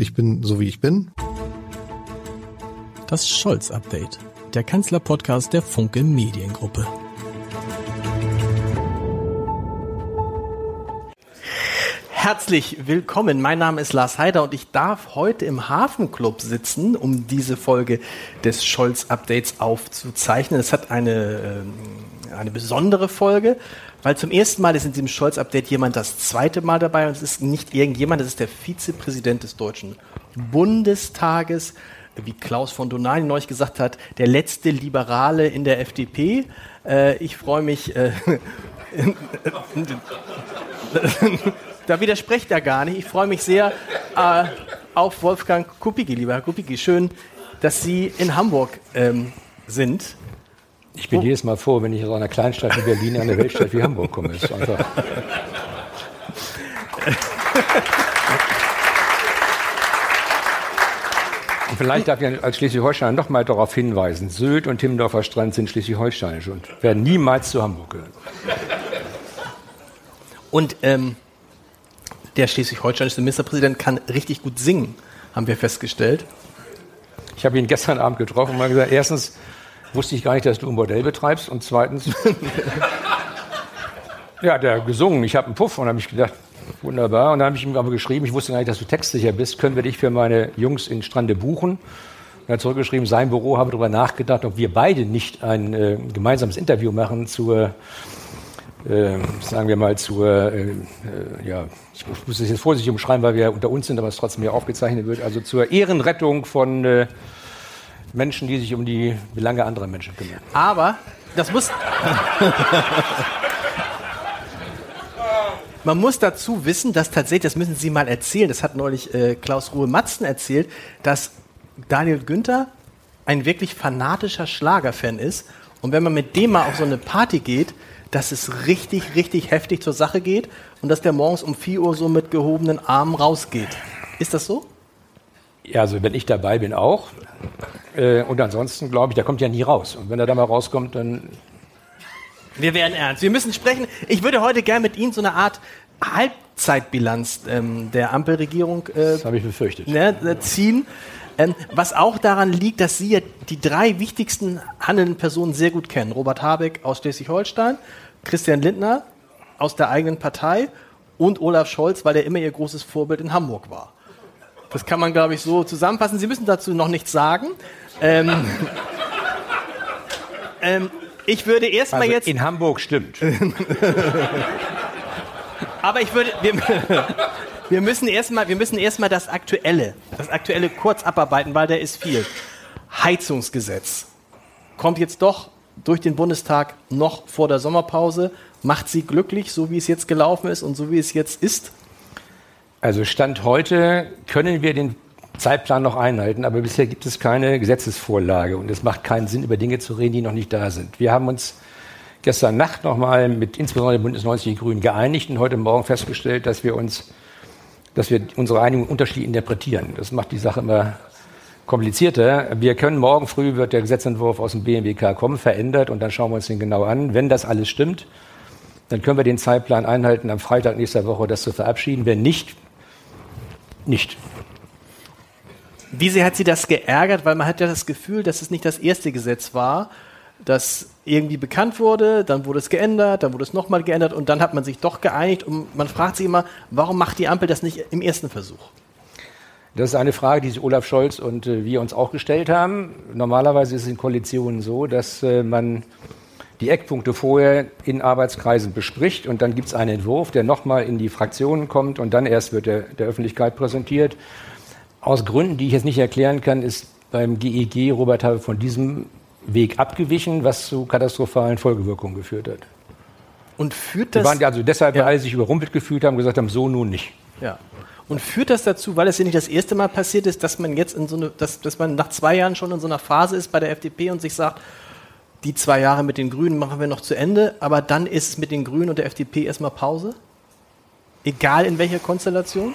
Ich bin so wie ich bin. Das Scholz-Update, der Kanzler-Podcast der Funke Mediengruppe. Herzlich willkommen. Mein Name ist Lars Heider und ich darf heute im Hafenclub sitzen, um diese Folge des Scholz-Updates aufzuzeichnen. Es hat eine, äh, eine besondere Folge, weil zum ersten Mal ist in diesem Scholz-Update jemand das zweite Mal dabei und es ist nicht irgendjemand, es ist der Vizepräsident des Deutschen Bundestages, wie Klaus von Donani neulich gesagt hat, der letzte Liberale in der FDP. Äh, ich freue mich. Äh, da widerspricht er gar nicht. Ich freue mich sehr äh, auf Wolfgang Kupicki, lieber Herr Kupicki. Schön, dass Sie in Hamburg ähm, sind. Ich bin oh. jedes Mal froh, wenn ich aus einer Kleinstadt wie Berlin in eine Weltstadt wie Hamburg komme. ist einfach. Und vielleicht darf ich als Schleswig-Holstein noch mal darauf hinweisen, Sylt und Timmendorfer Strand sind schleswig-holsteinisch und werden niemals zu Hamburg gehören. Und ähm, der schleswig-holsteinische Ministerpräsident kann richtig gut singen, haben wir festgestellt. Ich habe ihn gestern Abend getroffen und mal gesagt, erstens wusste ich gar nicht, dass du ein Bordell betreibst und zweitens, ja, der gesungen, ich habe einen Puff und habe mich gedacht, wunderbar. Und dann habe ich ihm aber geschrieben, ich wusste gar nicht, dass du textsicher bist, können wir dich für meine Jungs in Strande buchen? Er hat zurückgeschrieben, sein Büro habe darüber nachgedacht, ob wir beide nicht ein äh, gemeinsames Interview machen zur äh, sagen wir mal, zur, äh, äh, ja, ich muss es jetzt vorsichtig umschreiben, weil wir unter uns sind, aber es trotzdem hier aufgezeichnet wird, also zur Ehrenrettung von äh, Menschen, die sich um die Belange anderer Menschen kümmern. Aber das muss. Man muss dazu wissen, dass tatsächlich, das müssen Sie mal erzählen, das hat neulich äh, Klaus Ruhe-Matzen erzählt, dass Daniel Günther ein wirklich fanatischer Schlagerfan ist. Und wenn man mit dem mal auf so eine Party geht, dass es richtig, richtig heftig zur Sache geht und dass der morgens um 4 Uhr so mit gehobenen Armen rausgeht. Ist das so? Ja, also wenn ich dabei bin auch. Äh, und ansonsten glaube ich, der kommt ja nie raus. Und wenn er da mal rauskommt, dann. Wir werden ernst. Wir müssen sprechen. Ich würde heute gerne mit Ihnen so eine Art Halbzeitbilanz ähm, der Ampelregierung äh, das ich befürchtet. Ne, äh, ziehen. Ähm, was auch daran liegt, dass Sie ja die drei wichtigsten handelnden Personen sehr gut kennen. Robert Habeck aus Schleswig-Holstein, Christian Lindner aus der eigenen Partei und Olaf Scholz, weil er immer Ihr großes Vorbild in Hamburg war. Das kann man, glaube ich, so zusammenfassen. Sie müssen dazu noch nichts sagen. Ähm, ähm, ich würde erstmal also jetzt. In Hamburg stimmt. Aber ich würde. Wir, wir müssen erstmal, wir müssen erstmal das Aktuelle, das Aktuelle kurz abarbeiten, weil da ist viel. Heizungsgesetz kommt jetzt doch durch den Bundestag noch vor der Sommerpause. Macht Sie glücklich, so wie es jetzt gelaufen ist und so wie es jetzt ist? Also Stand heute können wir den Zeitplan noch einhalten, aber bisher gibt es keine Gesetzesvorlage und es macht keinen Sinn, über Dinge zu reden, die noch nicht da sind. Wir haben uns gestern Nacht nochmal mit insbesondere Bündnis 90 Die Grünen geeinigt und heute Morgen festgestellt, dass wir uns, dass wir unsere Einigung unterschiedlich interpretieren. Das macht die Sache immer komplizierter. Wir können morgen früh wird der Gesetzentwurf aus dem BMWK kommen, verändert und dann schauen wir uns den genau an. Wenn das alles stimmt, dann können wir den Zeitplan einhalten, am Freitag nächster Woche das zu verabschieden. Wenn nicht, nicht. Wie sehr hat Sie das geärgert? Weil man hat ja das Gefühl, dass es nicht das erste Gesetz war, das irgendwie bekannt wurde, dann wurde es geändert, dann wurde es nochmal geändert und dann hat man sich doch geeinigt und man fragt sich immer, warum macht die Ampel das nicht im ersten Versuch? Das ist eine Frage, die sich Olaf Scholz und äh, wir uns auch gestellt haben. Normalerweise ist es in Koalitionen so, dass äh, man die Eckpunkte vorher in Arbeitskreisen bespricht und dann gibt es einen Entwurf, der nochmal in die Fraktionen kommt und dann erst wird er der Öffentlichkeit präsentiert. Aus Gründen, die ich jetzt nicht erklären kann, ist beim GEG e Robert Habe von diesem Weg abgewichen, was zu katastrophalen Folgewirkungen geführt hat. Und führt das. Wir waren also deshalb, ja. weil alle sich überrumpelt gefühlt haben, gesagt haben, so nun nicht. Ja. Und führt das dazu, weil es ja nicht das erste Mal passiert ist, dass man jetzt in so eine, dass, dass man nach zwei Jahren schon in so einer Phase ist bei der FDP und sich sagt, die zwei Jahre mit den Grünen machen wir noch zu Ende, aber dann ist es mit den Grünen und der FDP erstmal Pause? Egal in welcher Konstellation?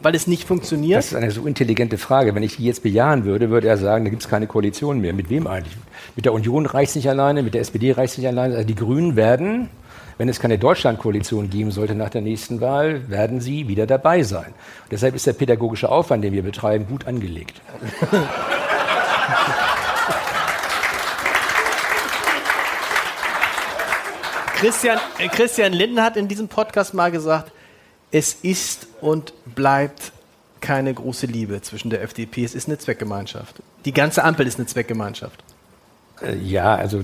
Weil es nicht funktioniert? Das ist eine so intelligente Frage. Wenn ich die jetzt bejahen würde, würde er sagen, da gibt es keine Koalition mehr. Mit wem eigentlich? Mit der Union reicht es nicht alleine, mit der SPD reicht es nicht alleine. Also die Grünen werden wenn es keine Deutschlandkoalition geben sollte nach der nächsten Wahl, werden sie wieder dabei sein. Und deshalb ist der pädagogische Aufwand, den wir betreiben, gut angelegt. Christian, äh, Christian Linden hat in diesem Podcast mal gesagt, es ist und bleibt keine große Liebe zwischen der FDP. Es ist eine Zweckgemeinschaft. Die ganze Ampel ist eine Zweckgemeinschaft. Äh, ja, also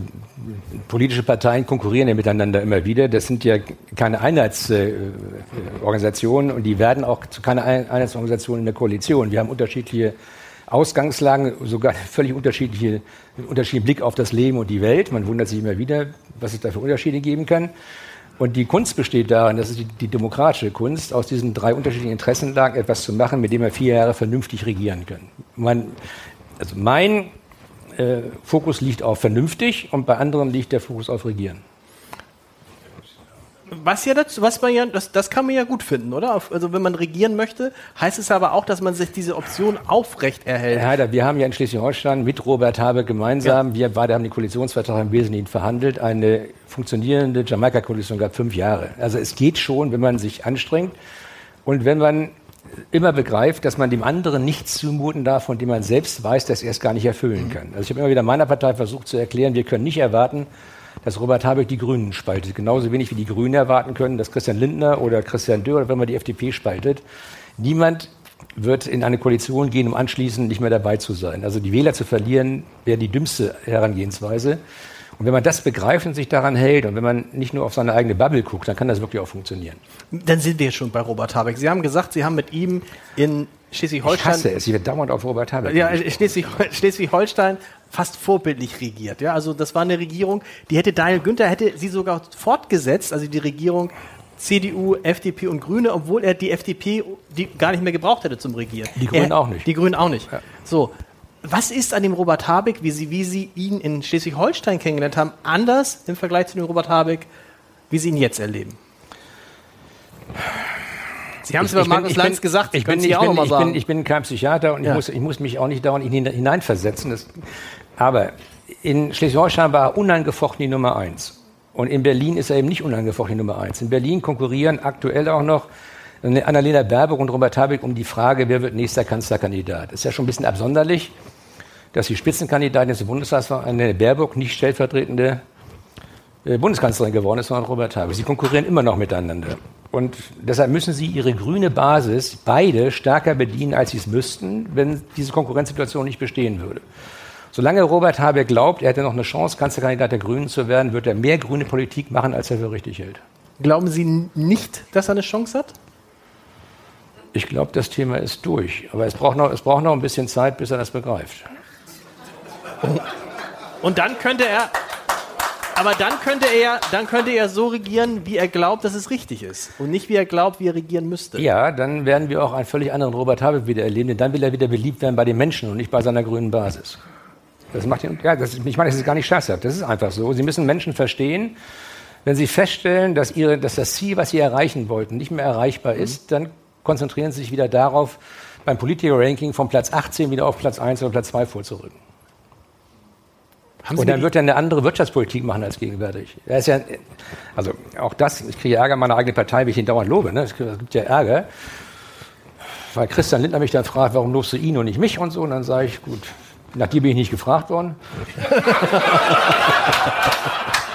politische Parteien konkurrieren ja miteinander immer wieder. Das sind ja keine Einheitsorganisationen und die werden auch zu keiner Einheitsorganisation in der Koalition. Wir haben unterschiedliche Ausgangslagen, sogar völlig unterschiedliche, unterschiedlichen Blick auf das Leben und die Welt. Man wundert sich immer wieder, was es da für Unterschiede geben kann. Und die Kunst besteht darin, das ist die, die, demokratische Kunst, aus diesen drei unterschiedlichen Interessenlagen etwas zu machen, mit dem wir vier Jahre vernünftig regieren können. Man, also mein äh, Fokus liegt auf vernünftig und bei anderen liegt der Fokus auf regieren. Was ja dazu, was man ja, das, das kann man ja gut finden, oder? Also wenn man regieren möchte, heißt es aber auch, dass man sich diese Option aufrecht erhält. Herr Heider, wir haben ja in Schleswig-Holstein mit Robert Habeck gemeinsam, ja. wir beide haben den Koalitionsvertrag im Wesentlichen verhandelt, eine funktionierende Jamaika-Koalition gab fünf Jahre. Also es geht schon, wenn man sich anstrengt und wenn man immer begreift, dass man dem anderen nichts zumuten darf, von dem man selbst weiß, dass er es gar nicht erfüllen kann. Also ich habe immer wieder meiner Partei versucht zu erklären, wir können nicht erwarten, dass Robert Habeck die Grünen spaltet. Genauso wenig wie die Grünen erwarten können, dass Christian Lindner oder Christian Dürr oder wenn man die FDP spaltet. Niemand wird in eine Koalition gehen, um anschließend nicht mehr dabei zu sein. Also die Wähler zu verlieren, wäre die dümmste Herangehensweise. Und wenn man das begreift und sich daran hält und wenn man nicht nur auf seine eigene Bubble guckt, dann kann das wirklich auch funktionieren. Dann sind wir schon bei Robert Habeck. Sie haben gesagt, Sie haben mit ihm in Schleswig-Holstein. Ich hasse es, ich werde dauernd auf Robert Habeck. Ja, Schleswig-Holstein fast vorbildlich regiert. Ja, also das war eine Regierung, die hätte Daniel Günther hätte sie sogar fortgesetzt, also die Regierung CDU, FDP und Grüne, obwohl er die FDP die gar nicht mehr gebraucht hätte zum Regieren. Die Grünen er, auch nicht. Die Grünen auch nicht. Ja. So. Was ist an dem Robert Habeck, wie Sie, wie Sie ihn in Schleswig-Holstein kennengelernt haben, anders im Vergleich zu dem Robert Habeck, wie Sie ihn jetzt erleben? Sie haben es über Markus Lanz bin, gesagt, ich, bin, ich, auch bin, ich, bin, ich bin kein Psychiater und ja. ich, muss, ich muss mich auch nicht dauernd hineinversetzen. Das, aber in Schleswig-Holstein war er unangefochten die Nummer eins. Und in Berlin ist er eben nicht unangefochten die Nummer eins. In Berlin konkurrieren aktuell auch noch Annalena Baerbock und Robert Habeck um die Frage, wer wird nächster Kanzlerkandidat. Ist ja schon ein bisschen absonderlich, dass die Spitzenkandidatin des Bundestags war, Annalena Baerbock, nicht stellvertretende äh, Bundeskanzlerin geworden ist, sondern Robert Habeck. Sie konkurrieren immer noch miteinander. Und deshalb müssen sie ihre grüne Basis beide stärker bedienen, als sie es müssten, wenn diese Konkurrenzsituation nicht bestehen würde. Solange Robert Habeck glaubt, er hätte noch eine Chance, Kanzlerkandidat der Grünen zu werden, wird er mehr grüne Politik machen, als er für richtig hält. Glauben Sie nicht, dass er eine Chance hat? Ich glaube, das Thema ist durch. Aber es braucht, noch, es braucht noch ein bisschen Zeit, bis er das begreift. Und dann könnte er aber dann könnte er, dann könnte er so regieren, wie er glaubt, dass es richtig ist. Und nicht, wie er glaubt, wie er regieren müsste. Ja, dann werden wir auch einen völlig anderen Robert Habeck wieder erleben, denn dann will er wieder beliebt werden bei den Menschen und nicht bei seiner grünen Basis. Das macht ihn, ja, das, ich meine, das ist gar nicht scherzhaft. Das ist einfach so. Sie müssen Menschen verstehen, wenn sie feststellen, dass, ihre, dass das Ziel, was sie erreichen wollten, nicht mehr erreichbar mhm. ist, dann konzentrieren sie sich wieder darauf, beim Politiker-Ranking von Platz 18 wieder auf Platz 1 oder Platz 2 vorzurücken. Und dann wird er eine andere Wirtschaftspolitik machen als gegenwärtig. Er ist ja, also auch das, ich kriege Ärger meiner eigenen Partei, wie ich ihn dauernd lobe. Ne? Es gibt ja Ärger. Weil Christian Lindner mich dann fragt, warum lobst du ihn und nicht mich und so. Und dann sage ich, gut, nach dir bin ich nicht gefragt worden.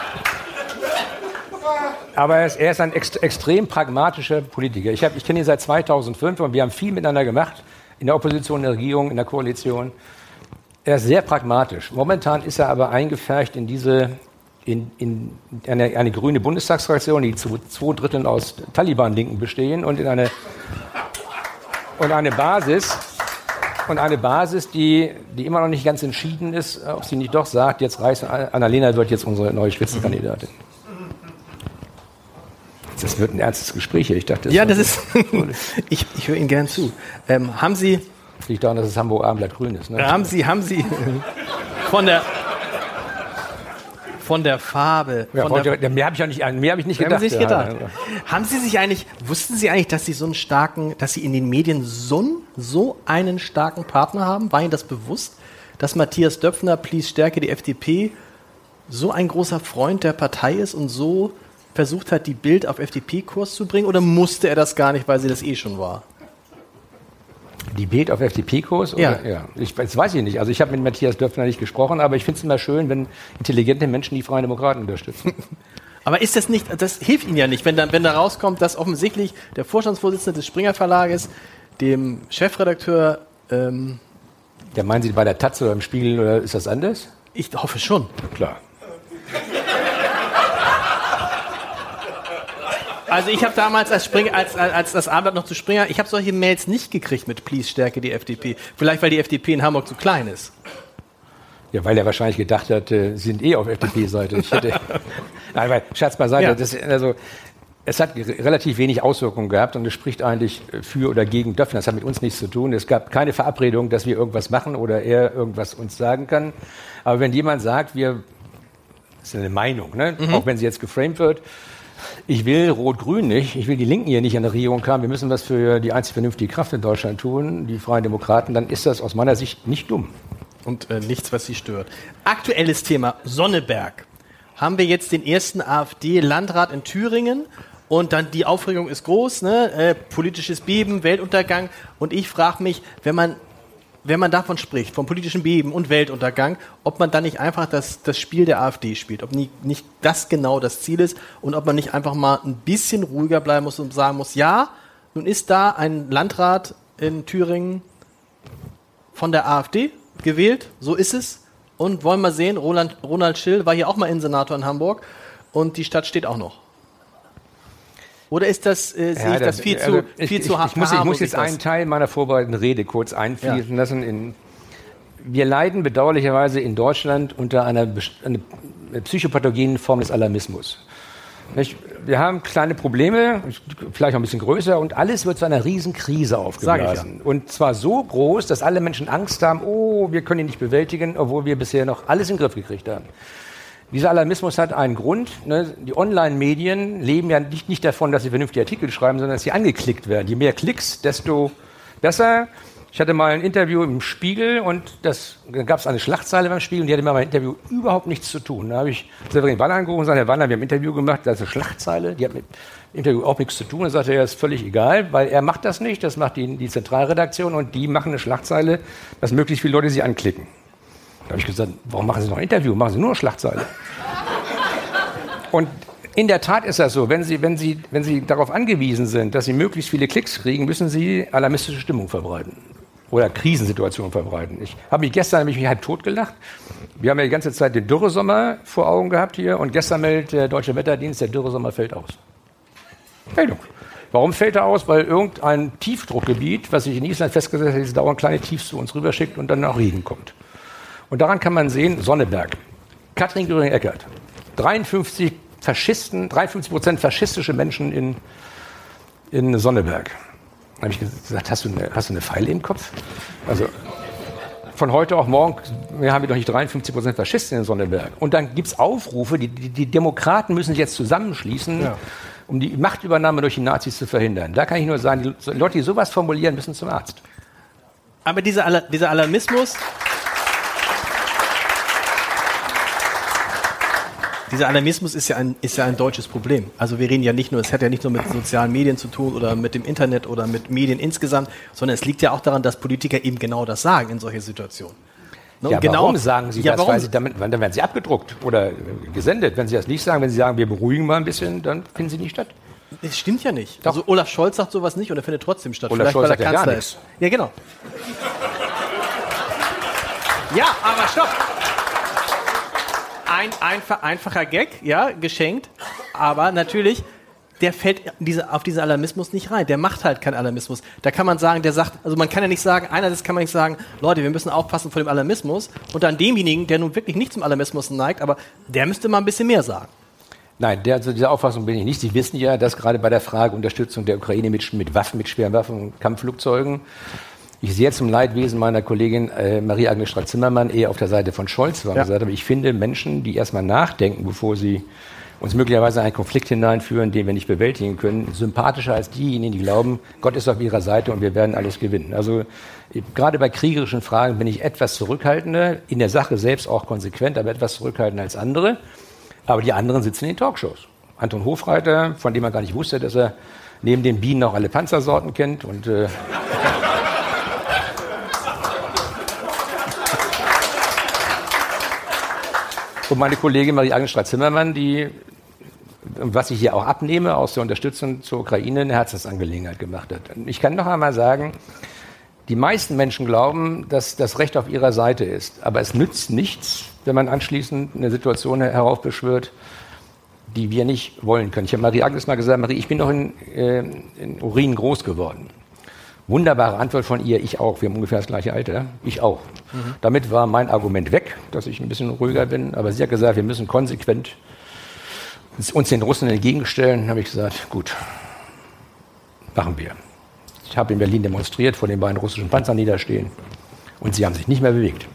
Aber er ist, er ist ein ext extrem pragmatischer Politiker. Ich, ich kenne ihn seit 2005 und wir haben viel miteinander gemacht. In der Opposition, in der Regierung, in der Koalition. Er ist sehr pragmatisch. Momentan ist er aber eingefärcht in diese in, in eine, eine, grüne Bundestagsfraktion, die zu zwei Dritteln aus Taliban-Linken bestehen und in eine, und eine Basis, und eine Basis, die, die immer noch nicht ganz entschieden ist, ob sie nicht doch sagt, jetzt reicht Annalena wird jetzt unsere neue Spitzenkandidatin. Das wird ein ernstes Gespräch hier. Ich dachte, das ja, das ist. ich, ich höre Ihnen gern zu. Ähm, haben Sie das liegt daran, dass es Hamburg Abendblatt grün ist. Ne? Haben Sie, haben Sie von der von der Farbe. Ja, von der, mehr habe ich ja nicht, mehr habe ich nicht gedacht. Haben Sie, sich gedacht. Ja, ja. haben Sie sich eigentlich, wussten Sie eigentlich, dass Sie so einen starken, dass Sie in den Medien so, so einen starken Partner haben? War Ihnen das bewusst, dass Matthias Döpfner, Please Stärke die FDP, so ein großer Freund der Partei ist und so versucht hat, die Bild auf FDP-Kurs zu bringen oder musste er das gar nicht, weil sie das eh schon war? Die Bild auf FDP-Kurs? Ja. ja. Ich, das weiß ich nicht. Also ich habe mit Matthias Döpfner nicht gesprochen, aber ich finde es immer schön, wenn intelligente Menschen die Freien Demokraten unterstützen. Aber ist das nicht, das hilft Ihnen ja nicht, wenn da, wenn da rauskommt, dass offensichtlich der Vorstandsvorsitzende des Springer Verlages dem Chefredakteur. Ähm, ja, meinen Sie bei der Taz oder im Spiegel oder ist das anders? Ich hoffe schon. Klar. Also ich habe damals als, Springer, als, als das Abend noch zu Springer, ich habe solche Mails nicht gekriegt mit Please stärke die FDP. Vielleicht weil die FDP in Hamburg zu klein ist. Ja, weil er wahrscheinlich gedacht hat, äh, sie sind eh auf FDP-Seite. Nein, weil, Schatz beiseite, ja. das, also, es hat relativ wenig Auswirkungen gehabt und es spricht eigentlich für oder gegen Döpfner. Das hat mit uns nichts zu tun. Es gab keine Verabredung, dass wir irgendwas machen oder er irgendwas uns sagen kann. Aber wenn jemand sagt, wir, das ist eine Meinung, ne? Mhm. auch wenn sie jetzt geframed wird, ich will Rot-Grün nicht, ich will die Linken hier nicht an der Regierung haben, wir müssen was für die einzig vernünftige Kraft in Deutschland tun, die Freien Demokraten, dann ist das aus meiner Sicht nicht dumm. Und äh, nichts, was sie stört. Aktuelles Thema, Sonneberg. Haben wir jetzt den ersten AfD-Landrat in Thüringen und dann die Aufregung ist groß, ne? Äh, politisches Beben, Weltuntergang. Und ich frage mich, wenn man wenn man davon spricht, vom politischen Beben und Weltuntergang, ob man dann nicht einfach das, das Spiel der AfD spielt, ob nicht, nicht das genau das Ziel ist und ob man nicht einfach mal ein bisschen ruhiger bleiben muss und sagen muss, ja, nun ist da ein Landrat in Thüringen von der AfD gewählt, so ist es. Und wollen wir sehen, Roland, Ronald Schill war hier auch mal Innensenator in Hamburg und die Stadt steht auch noch. Oder ist das, äh, sehe ja, ich das, viel also zu, ich, viel ich, zu hart? Ich, muss, ich muss jetzt einen Teil meiner vorbereitenden Rede kurz einfließen ja. lassen. In, wir leiden bedauerlicherweise in Deutschland unter einer, einer psychopathogenen Form des Alarmismus. Nicht? Wir haben kleine Probleme, vielleicht auch ein bisschen größer, und alles wird zu einer Riesenkrise aufgeblasen. Ja. Und zwar so groß, dass alle Menschen Angst haben, oh, wir können ihn nicht bewältigen, obwohl wir bisher noch alles in den Griff gekriegt haben. Dieser Alarmismus hat einen Grund. Ne? Die Online-Medien leben ja nicht, nicht davon, dass sie vernünftige Artikel schreiben, sondern dass sie angeklickt werden. Je mehr Klicks, desto besser. Ich hatte mal ein Interview im Spiegel und das, da gab es eine Schlachtzeile beim Spiegel und die hatte mit meinem Interview überhaupt nichts zu tun. Da habe ich Severin Wanner angerufen und gesagt, Herr Wanner, wir haben ein Interview gemacht, das ist eine Schlachtzeile, die hat mit dem Interview auch nichts zu tun. Er sagte, er ist völlig egal, weil er macht das nicht, das macht die, die Zentralredaktion und die machen eine Schlachtzeile, dass möglichst viele Leute sie anklicken. Da habe ich gesagt, warum machen Sie noch ein Interview? Machen Sie nur Schlagzeile. Und in der Tat ist das so. Wenn Sie, wenn, Sie, wenn Sie darauf angewiesen sind, dass Sie möglichst viele Klicks kriegen, müssen Sie alarmistische Stimmung verbreiten. Oder Krisensituationen verbreiten. Ich habe mich gestern nämlich halb tot gelacht. Wir haben ja die ganze Zeit den Dürresommer vor Augen gehabt hier und gestern meldet der Deutsche Wetterdienst, der Dürresommer fällt aus. Meldung. Warum fällt er aus? Weil irgendein Tiefdruckgebiet, was sich in Island festgesetzt hat, dauernd kleine Tiefs zu uns rüberschickt und dann auch Regen kommt. Und daran kann man sehen, Sonneberg, Katrin Göring-Eckert, 53 Faschisten, 53 Prozent faschistische Menschen in, in Sonneberg. Da habe ich gesagt, hast du, eine, hast du eine Pfeile im Kopf? Also von heute auf morgen wir haben wir doch nicht 53 Prozent Faschisten in Sonneberg. Und dann gibt es Aufrufe, die, die, die, Demokraten müssen sich jetzt zusammenschließen, ja. um die Machtübernahme durch die Nazis zu verhindern. Da kann ich nur sagen, die Leute, die sowas formulieren, müssen zum Arzt. Aber dieser, dieser Alarmismus, dieser Alarmismus ist ja, ein, ist ja ein deutsches Problem. Also wir reden ja nicht nur, es hat ja nicht nur mit sozialen Medien zu tun oder mit dem Internet oder mit Medien insgesamt, sondern es liegt ja auch daran, dass Politiker eben genau das sagen in solchen Situationen. Ne? Ja, genau, warum sagen Sie ja, das? Warum? Weil Sie damit, dann werden Sie abgedruckt oder gesendet. Wenn Sie das nicht sagen, wenn Sie sagen, wir beruhigen mal ein bisschen, dann finden Sie nicht statt. Das stimmt ja nicht. Doch. Also Olaf Scholz sagt sowas nicht und er findet trotzdem statt. Olaf Vielleicht, Scholz weil er Kanzler ja ist. Ja, genau. Ja, aber stopp ein einfach, einfacher Gag, ja, geschenkt. Aber natürlich, der fällt diese, auf diesen Alarmismus nicht rein. Der macht halt keinen Alarmismus. Da kann man sagen, der sagt, also man kann ja nicht sagen, einerseits kann man nicht sagen, Leute, wir müssen aufpassen vor dem Alarmismus. Und dann demjenigen, der nun wirklich nicht zum Alarmismus neigt, aber der müsste mal ein bisschen mehr sagen. Nein, der, also dieser Auffassung bin ich nicht. Sie wissen ja, dass gerade bei der Frage Unterstützung der Ukraine mit, mit Waffen, mit schweren Waffen Kampfflugzeugen ich sehr zum Leidwesen meiner Kollegin äh, Marie-Agnes Strack-Zimmermann eher auf der Seite von Scholz war. Ja. Gesagt, aber ich finde Menschen, die erstmal nachdenken, bevor sie uns möglicherweise in einen Konflikt hineinführen, den wir nicht bewältigen können, sympathischer als diejenigen, die glauben, Gott ist auf ihrer Seite und wir werden alles gewinnen. Also gerade bei kriegerischen Fragen bin ich etwas zurückhaltender, in der Sache selbst auch konsequent, aber etwas zurückhaltender als andere. Aber die anderen sitzen in den Talkshows. Anton Hofreiter, von dem man gar nicht wusste, dass er neben den Bienen auch alle Panzersorten kennt. Und, äh, und meine Kollegin Marie-Agnes Zimmermann, die, was ich hier auch abnehme, aus der Unterstützung zur Ukraine eine Herzensangelegenheit gemacht hat. Ich kann noch einmal sagen, die meisten Menschen glauben, dass das Recht auf ihrer Seite ist. Aber es nützt nichts, wenn man anschließend eine Situation heraufbeschwört, die wir nicht wollen können. Ich habe Marie Agnes mal gesagt, Marie, ich bin doch in, äh, in Urin groß geworden. Wunderbare Antwort von ihr, ich auch. Wir haben ungefähr das gleiche Alter. Ich auch. Mhm. Damit war mein Argument weg, dass ich ein bisschen ruhiger bin. Aber sie hat gesagt, wir müssen konsequent uns den Russen entgegenstellen. Dann habe ich gesagt, gut, machen wir. Ich habe in Berlin demonstriert, vor den beiden russischen Panzern niederstehen. Und sie haben sich nicht mehr bewegt.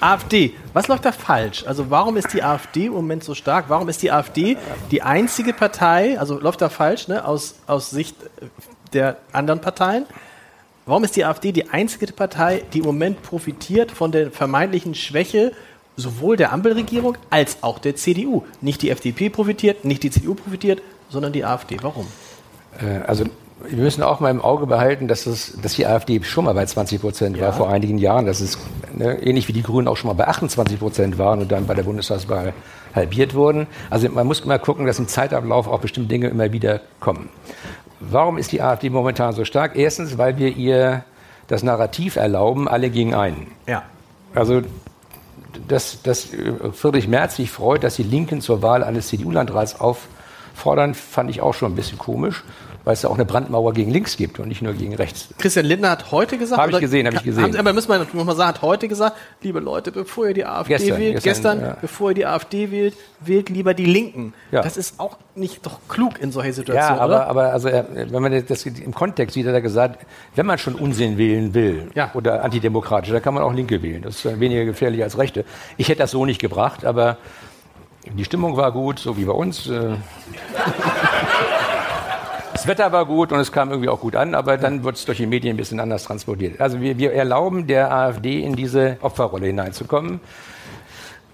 AfD, was läuft da falsch? Also warum ist die AfD im Moment so stark? Warum ist die AfD die einzige Partei, also läuft da falsch, ne, aus, aus Sicht der anderen Parteien? Warum ist die AfD die einzige Partei, die im Moment profitiert von der vermeintlichen Schwäche sowohl der Ampelregierung als auch der CDU? Nicht die FDP profitiert, nicht die CDU profitiert, sondern die AfD. Warum? Äh, also wir müssen auch mal im Auge behalten, dass, es, dass die AfD schon mal bei 20 Prozent ja. war vor einigen Jahren. Das ist ne, ähnlich wie die Grünen auch schon mal bei 28 Prozent waren und dann bei der Bundestagswahl halbiert wurden. Also man muss immer gucken, dass im Zeitablauf auch bestimmte Dinge immer wieder kommen. Warum ist die AfD momentan so stark? Erstens, weil wir ihr das Narrativ erlauben, alle gegen einen. Ja. Also dass, dass Friedrich Merz sich freut, dass die Linken zur Wahl eines CDU-Landrats auffordern, fand ich auch schon ein bisschen komisch weil es ja auch eine Brandmauer gegen links gibt und nicht nur gegen rechts. Christian Lindner hat heute gesagt. Habe ich gesehen, habe ich gesehen. Haben, aber müssen wir noch mal sagen, hat heute gesagt, liebe Leute, bevor ihr die AfD gestern, wählt, gestern, gestern ja. bevor ihr die AfD wählt, wählt lieber die Linken. Ja. Das ist auch nicht doch klug in solchen Situationen. Ja, aber, oder? aber also, wenn man das im Kontext sieht, hat er gesagt, wenn man schon Unsinn wählen will ja. oder antidemokratisch, dann kann man auch Linke wählen. Das ist weniger gefährlich als Rechte. Ich hätte das so nicht gebracht, aber die Stimmung war gut, so wie bei uns. Das Wetter war gut und es kam irgendwie auch gut an, aber dann wird es durch die Medien ein bisschen anders transportiert. Also wir, wir erlauben der AfD in diese Opferrolle hineinzukommen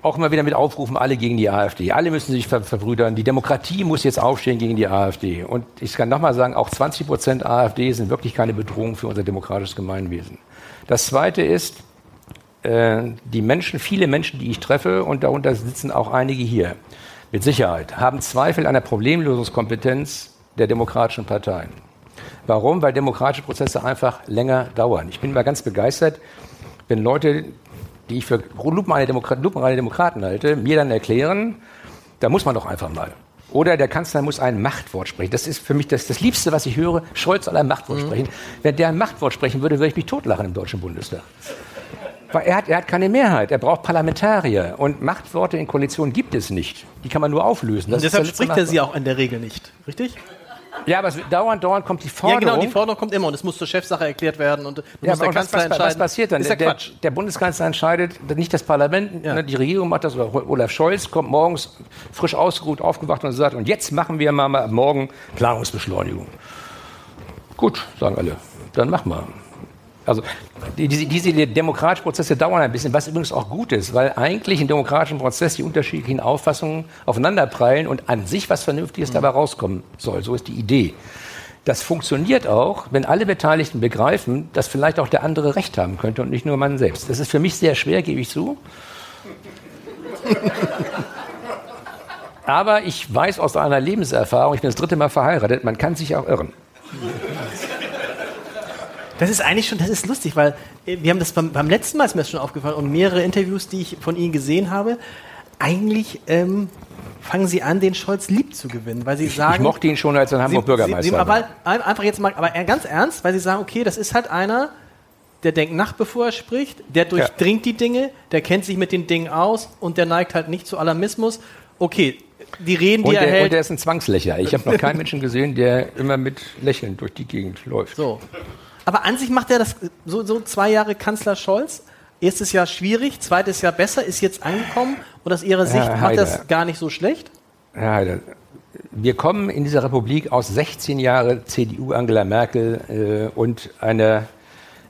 auch immer wieder mit aufrufen, alle gegen die AfD. Alle müssen sich ver verbrüdern. Die Demokratie muss jetzt aufstehen gegen die AfD. Und ich kann nochmal sagen, auch 20 Prozent AfD sind wirklich keine Bedrohung für unser demokratisches Gemeinwesen. Das Zweite ist, äh, die Menschen, viele Menschen, die ich treffe, und darunter sitzen auch einige hier, mit Sicherheit, haben Zweifel an der Problemlösungskompetenz der demokratischen Parteien. Warum? Weil demokratische Prozesse einfach länger dauern. Ich bin mal ganz begeistert, wenn Leute, die ich für lupenreine Demokraten, lupenreine Demokraten halte, mir dann erklären, da muss man doch einfach mal. Oder der Kanzler muss ein Machtwort sprechen. Das ist für mich das, das Liebste, was ich höre. Scholz soll ein Machtwort mhm. sprechen. Wenn der ein Machtwort sprechen würde, würde ich mich totlachen im Deutschen Bundestag. Weil er hat, er hat keine Mehrheit. Er braucht Parlamentarier. Und Machtworte in Koalitionen gibt es nicht. Die kann man nur auflösen. Das und deshalb spricht er sie auch in der Regel nicht. Richtig? Ja, aber es, dauernd, dauernd kommt die Forderung. Ja, genau, die Forderung kommt immer und es muss zur Chefsache erklärt werden und ja, muss der Kanzler was, entscheiden. Was passiert dann? Ist der, der, der, Bundeskanzler entscheidet, nicht das Parlament, ja. Ne, die Regierung macht das, oder Olaf Scholz kommt morgens frisch ausgeruht, aufgewacht und sagt, und jetzt machen wir mal morgen Planungsbeschleunigung. Gut, sagen alle, dann machen wir. Also diese, diese demokratischen Prozesse dauern ein bisschen, was übrigens auch gut ist, weil eigentlich im demokratischen Prozess die unterschiedlichen Auffassungen aufeinanderprallen und an sich was Vernünftiges mhm. dabei rauskommen soll. So ist die Idee. Das funktioniert auch, wenn alle Beteiligten begreifen, dass vielleicht auch der andere Recht haben könnte und nicht nur man selbst. Das ist für mich sehr schwer, gebe ich zu. Aber ich weiß aus einer Lebenserfahrung, ich bin das dritte Mal verheiratet, man kann sich auch irren. Das ist eigentlich schon, das ist lustig, weil äh, wir haben das beim, beim letzten Mal ist mir das schon aufgefallen und mehrere Interviews, die ich von Ihnen gesehen habe. Eigentlich ähm, fangen Sie an, den Scholz lieb zu gewinnen, weil Sie sagen. Ich mochte ihn schon als ein Hamburg Bürgermeister. Sie, Sie, aber einfach jetzt mal, aber ganz ernst, weil Sie sagen, okay, das ist halt einer, der denkt nach, bevor er spricht, der durchdringt ja. die Dinge, der kennt sich mit den Dingen aus und der neigt halt nicht zu Alarmismus. Okay, die Reden, die und er der, hält. Und der ist ein Zwangslächer. Ich habe noch keinen Menschen gesehen, der immer mit Lächeln durch die Gegend läuft. So. Aber an sich macht er das so, so zwei Jahre Kanzler Scholz. Erstes Jahr schwierig, zweites Jahr besser, ist jetzt angekommen und aus Ihrer Sicht Herr macht das gar nicht so schlecht? Herr Heider, wir kommen in dieser Republik aus 16 Jahren CDU Angela Merkel äh, und einer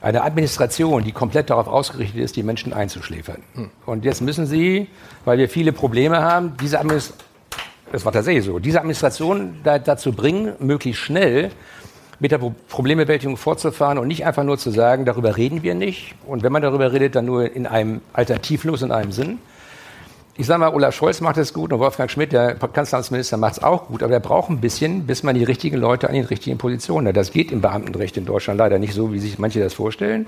eine Administration, die komplett darauf ausgerichtet ist, die Menschen einzuschläfern. Hm. Und jetzt müssen Sie, weil wir viele Probleme haben, diese Administration, das war tatsächlich so, diese Administration da, dazu bringen, möglichst schnell mit der Problembewältigung fortzufahren und nicht einfach nur zu sagen, darüber reden wir nicht. Und wenn man darüber redet, dann nur in einem alternativlos in einem Sinn. Ich sage mal, Olaf Scholz macht es gut und Wolfgang Schmidt, der Kanzleramtsminister, macht es auch gut, aber er braucht ein bisschen, bis man die richtigen Leute an den richtigen Positionen hat. Das geht im Beamtenrecht in Deutschland leider nicht so, wie sich manche das vorstellen.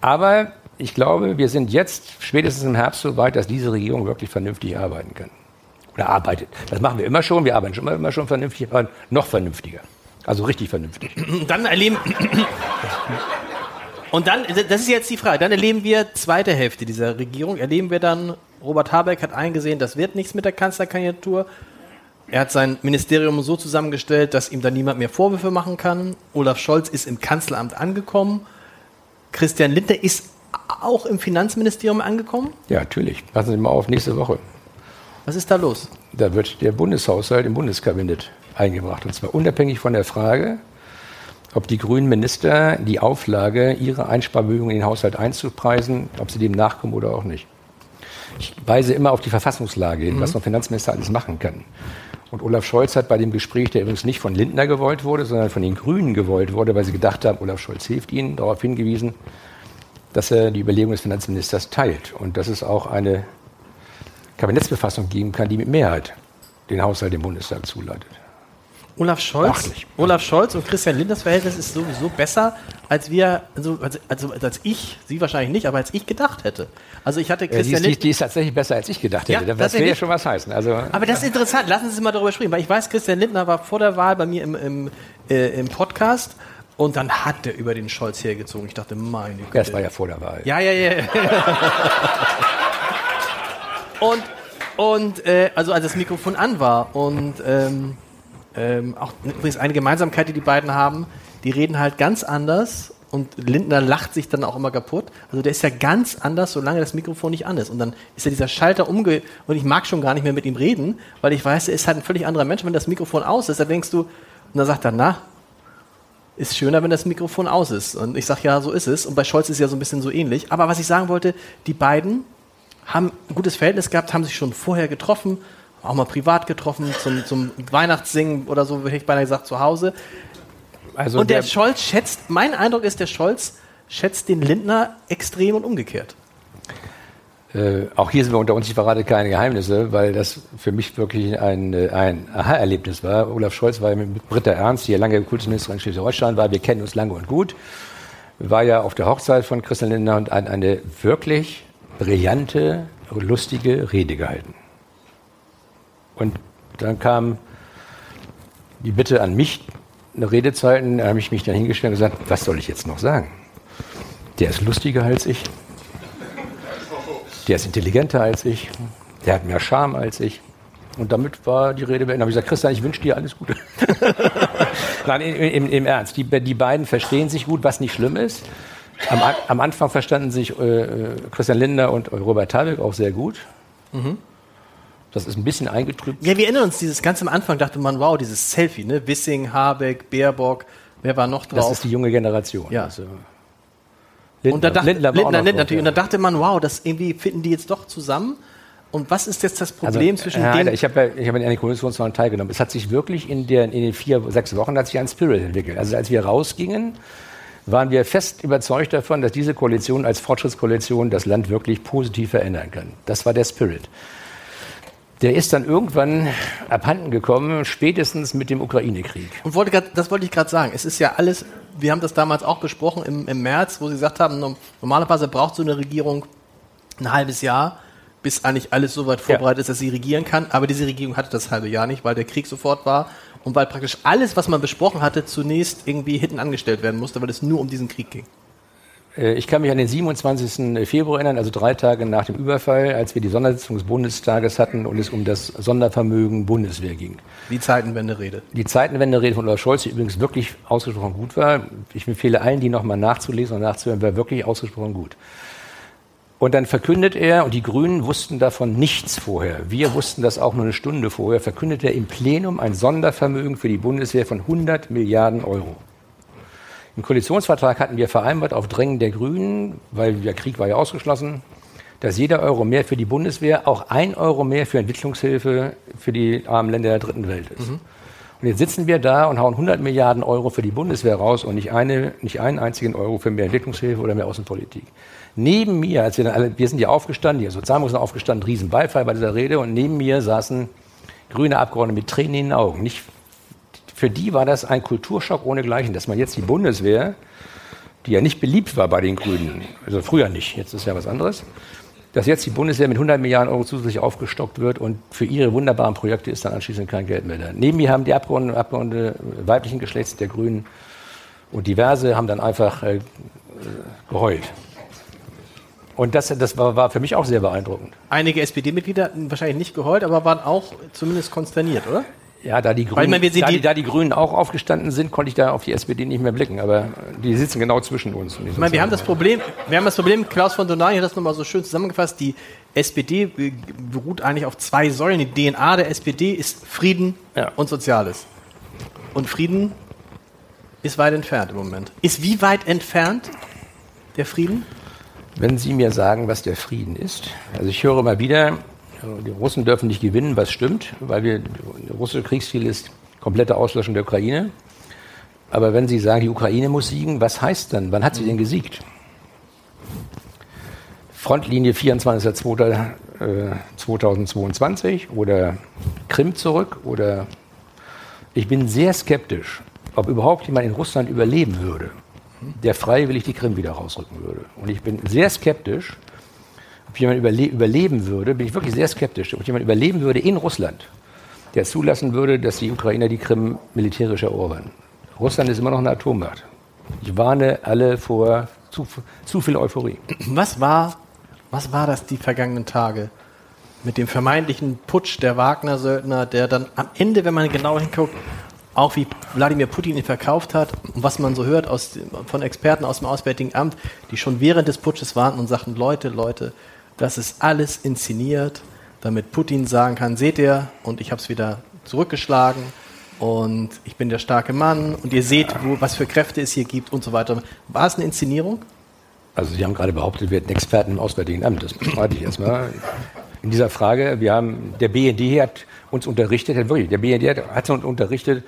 Aber ich glaube, wir sind jetzt spätestens im Herbst so weit, dass diese Regierung wirklich vernünftig arbeiten kann. Oder arbeitet. Das machen wir immer schon, wir arbeiten schon immer, immer schon vernünftig, aber noch vernünftiger. Also richtig vernünftig. Dann erleben. Und dann, das ist jetzt die Frage, dann erleben wir zweite Hälfte dieser Regierung, erleben wir dann, Robert Habeck hat eingesehen, das wird nichts mit der Kanzlerkandidatur. Er hat sein Ministerium so zusammengestellt, dass ihm dann niemand mehr Vorwürfe machen kann. Olaf Scholz ist im Kanzleramt angekommen. Christian Lindner ist auch im Finanzministerium angekommen? Ja, natürlich. Passen Sie mal auf nächste Woche. Was ist da los? Da wird der Bundeshaushalt im Bundeskabinett eingebracht. Und zwar unabhängig von der Frage, ob die grünen Minister die Auflage, ihre Einsparmögen in den Haushalt einzupreisen, ob sie dem nachkommen oder auch nicht. Ich weise immer auf die Verfassungslage hin, mhm. was ein Finanzminister alles machen kann. Und Olaf Scholz hat bei dem Gespräch, der übrigens nicht von Lindner gewollt wurde, sondern von den Grünen gewollt wurde, weil sie gedacht haben, Olaf Scholz hilft ihnen, darauf hingewiesen, dass er die Überlegung des Finanzministers teilt und dass es auch eine Kabinettsbefassung geben kann, die mit Mehrheit den Haushalt im Bundestag zuleitet. Olaf Scholz, Olaf Scholz und Christian Linders Verhältnis ist sowieso besser, als wir, also, also, als ich, Sie wahrscheinlich nicht, aber als ich gedacht hätte. Also ich hatte Christian ja, die, ist, die, die, ist tatsächlich besser, als ich gedacht hätte. Ja, das will ja schon was heißen. Also, aber das ist interessant. Lassen Sie mal darüber sprechen, weil ich weiß, Christian Lindner war vor der Wahl bei mir im, im, äh, im Podcast. Und dann hat er über den Scholz hergezogen. Ich dachte, meine Güte. Das war ja vor der Wahl. Ja, ja, ja. und und äh, also als das Mikrofon an war und ähm, ähm, auch übrigens eine Gemeinsamkeit, die die beiden haben, die reden halt ganz anders und Lindner lacht sich dann auch immer kaputt. Also der ist ja ganz anders, solange das Mikrofon nicht an ist. Und dann ist ja dieser Schalter umge... Und ich mag schon gar nicht mehr mit ihm reden, weil ich weiß, er ist halt ein völlig anderer Mensch. Wenn das Mikrofon aus ist, dann denkst du... Und dann sagt er, na, ist schöner, wenn das Mikrofon aus ist. Und ich sage, ja, so ist es. Und bei Scholz ist es ja so ein bisschen so ähnlich. Aber was ich sagen wollte, die beiden haben ein gutes Verhältnis gehabt, haben sich schon vorher getroffen, auch mal privat getroffen, zum, zum Weihnachtssingen oder so, hätte ich beinahe gesagt, zu Hause. Also und der, der Scholz schätzt, mein Eindruck ist, der Scholz schätzt den Lindner extrem und umgekehrt. Äh, auch hier sind wir unter uns, ich verrate keine Geheimnisse, weil das für mich wirklich ein, äh, ein Aha-Erlebnis war. Olaf Scholz war mit Britta Ernst, die ja lange Kultusministerin in Schleswig-Holstein war, wir kennen uns lange und gut, war ja auf der Hochzeit von Christian Lindner und hat eine wirklich brillante, lustige Rede gehalten. Und dann kam die Bitte an mich, eine Rede zu halten. Da habe ich mich dann hingestellt und gesagt, was soll ich jetzt noch sagen? Der ist lustiger als ich. Der ist intelligenter als ich. Der hat mehr Charme als ich. Und damit war die Rede beendet. Da habe ich gesagt, Christian, ich wünsche dir alles Gute. Nein, im, im, Ernst. Die, die beiden verstehen sich gut, was nicht schlimm ist. Am, am Anfang verstanden sich äh, äh Christian Lindner und Robert Habeck auch sehr gut. Mhm. Das ist ein bisschen eingetrübt. Ja, wir erinnern uns, dieses ganz am Anfang dachte man, wow, dieses Selfie, ne? Wissing, Habeck, Baerbock, wer war noch drauf? Das ist die junge Generation. Ja. Also Lindner. Und da dachte, Lindner, Lindner, Lindner natürlich. Ja. Und da dachte man, wow, das irgendwie finden die jetzt doch zusammen. Und was ist jetzt das Problem also, zwischen denen? Ich habe ja, hab an den Koalitionswahlen teilgenommen. Es hat sich wirklich in, der, in den vier, sechs Wochen hat sich ein Spirit entwickelt. Also als wir rausgingen, waren wir fest überzeugt davon, dass diese Koalition als Fortschrittskoalition das Land wirklich positiv verändern kann. Das war der Spirit. Der ist dann irgendwann abhanden gekommen, spätestens mit dem Ukraine-Krieg. Und wollte grad, das wollte ich gerade sagen. Es ist ja alles, wir haben das damals auch besprochen im, im März, wo Sie gesagt haben, normalerweise braucht so eine Regierung ein halbes Jahr, bis eigentlich alles so weit vorbereitet ja. ist, dass sie regieren kann. Aber diese Regierung hatte das halbe Jahr nicht, weil der Krieg sofort war und weil praktisch alles, was man besprochen hatte, zunächst irgendwie hinten angestellt werden musste, weil es nur um diesen Krieg ging. Äh, ich kann mich an den 27. Februar erinnern, also drei Tage nach dem Überfall, als wir die Sondersitzung des Bundestages hatten und es um das Sondervermögen Bundeswehr ging. Die Zeitenwende-Rede. Die Zeitenwende-Rede von Olaf Scholz, die übrigens wirklich ausgesprochen gut war. Ich empfehle allen, die nochmal nachzulesen und nachzuhören, war wirklich ausgesprochen gut. Und dann verkündet er, und die Grünen wussten davon nichts vorher, wir wussten das auch nur eine Stunde vorher, verkündet er im Plenum ein Sondervermögen für die Bundeswehr von 100 Milliarden Euro. Im Koalitionsvertrag hatten wir vereinbart auf Drängen der Grünen, weil der Krieg war ja ausgeschlossen, dass jeder Euro mehr für die Bundeswehr auch ein Euro mehr für Entwicklungshilfe für die armen Länder der dritten Welt ist. Mhm. Und jetzt sitzen wir da und hauen 100 Milliarden Euro für die Bundeswehr raus und nicht, eine, nicht einen einzigen Euro für mehr Entwicklungshilfe oder mehr Außenpolitik. Neben mir, als wir dann alle, wir sind ja aufgestanden, die Sozialminister sind aufgestanden, Riesenbeifall bei dieser Rede und neben mir saßen grüne Abgeordnete mit Tränen in den Augen. Nicht, für die war das ein Kulturschock ohnegleichen, dass man jetzt die Bundeswehr, die ja nicht beliebt war bei den Grünen, also früher nicht, jetzt ist ja was anderes, dass jetzt die Bundeswehr mit 100 Milliarden Euro zusätzlich aufgestockt wird und für ihre wunderbaren Projekte ist dann anschließend kein Geld mehr da. Neben mir haben die Abgeordneten, Abgeordnete weiblichen Geschlechts der Grünen und diverse haben dann einfach äh, geheult. Und das, das war, war, für mich auch sehr beeindruckend. Einige SPD-Mitglieder wahrscheinlich nicht geheult, aber waren auch zumindest konsterniert, oder? Ja, da die, Grünen, meine, da, die, da die Grünen auch aufgestanden sind, konnte ich da auf die SPD nicht mehr blicken. Aber die sitzen genau zwischen uns. Ich meine, wir haben das Problem, wir haben das Problem, Klaus von Donay hat das nochmal so schön zusammengefasst, die SPD beruht eigentlich auf zwei Säulen. Die DNA der SPD ist Frieden ja. und Soziales. Und Frieden ist weit entfernt im Moment. Ist wie weit entfernt der Frieden? Wenn Sie mir sagen, was der Frieden ist. Also ich höre mal wieder, die Russen dürfen nicht gewinnen, was stimmt, weil wir, der russische Kriegsziel ist komplette Auslöschung der Ukraine. Aber wenn Sie sagen, die Ukraine muss siegen, was heißt dann? Wann hat sie denn gesiegt? Frontlinie 24.02.2022 oder Krim zurück oder ich bin sehr skeptisch, ob überhaupt jemand in Russland überleben würde, der freiwillig die Krim wieder rausrücken würde. Und ich bin sehr skeptisch, ob jemand überle überleben würde, bin ich wirklich sehr skeptisch, ob jemand überleben würde in Russland, der zulassen würde, dass die Ukrainer die Krim militärisch erobern. Russland ist immer noch eine Atommacht. Ich warne alle vor zu, zu viel Euphorie. Was war, was war das die vergangenen Tage? Mit dem vermeintlichen Putsch der Wagner-Söldner, der dann am Ende, wenn man genau hinguckt, auch wie Wladimir Putin ihn verkauft hat und was man so hört aus, von Experten aus dem Auswärtigen Amt, die schon während des Putsches warnten und sagten, Leute, Leute, das ist alles inszeniert, damit Putin sagen kann, seht ihr, und ich habe es wieder zurückgeschlagen und ich bin der starke Mann und ihr seht, wo, was für Kräfte es hier gibt und so weiter. War es eine Inszenierung? Also Sie haben gerade behauptet, wir hätten Experten im Auswärtigen Amt. Das bestreite ich erstmal. In dieser Frage, wir haben, der BND hat uns unterrichtet, wirklich, der BND hat, hat uns unterrichtet,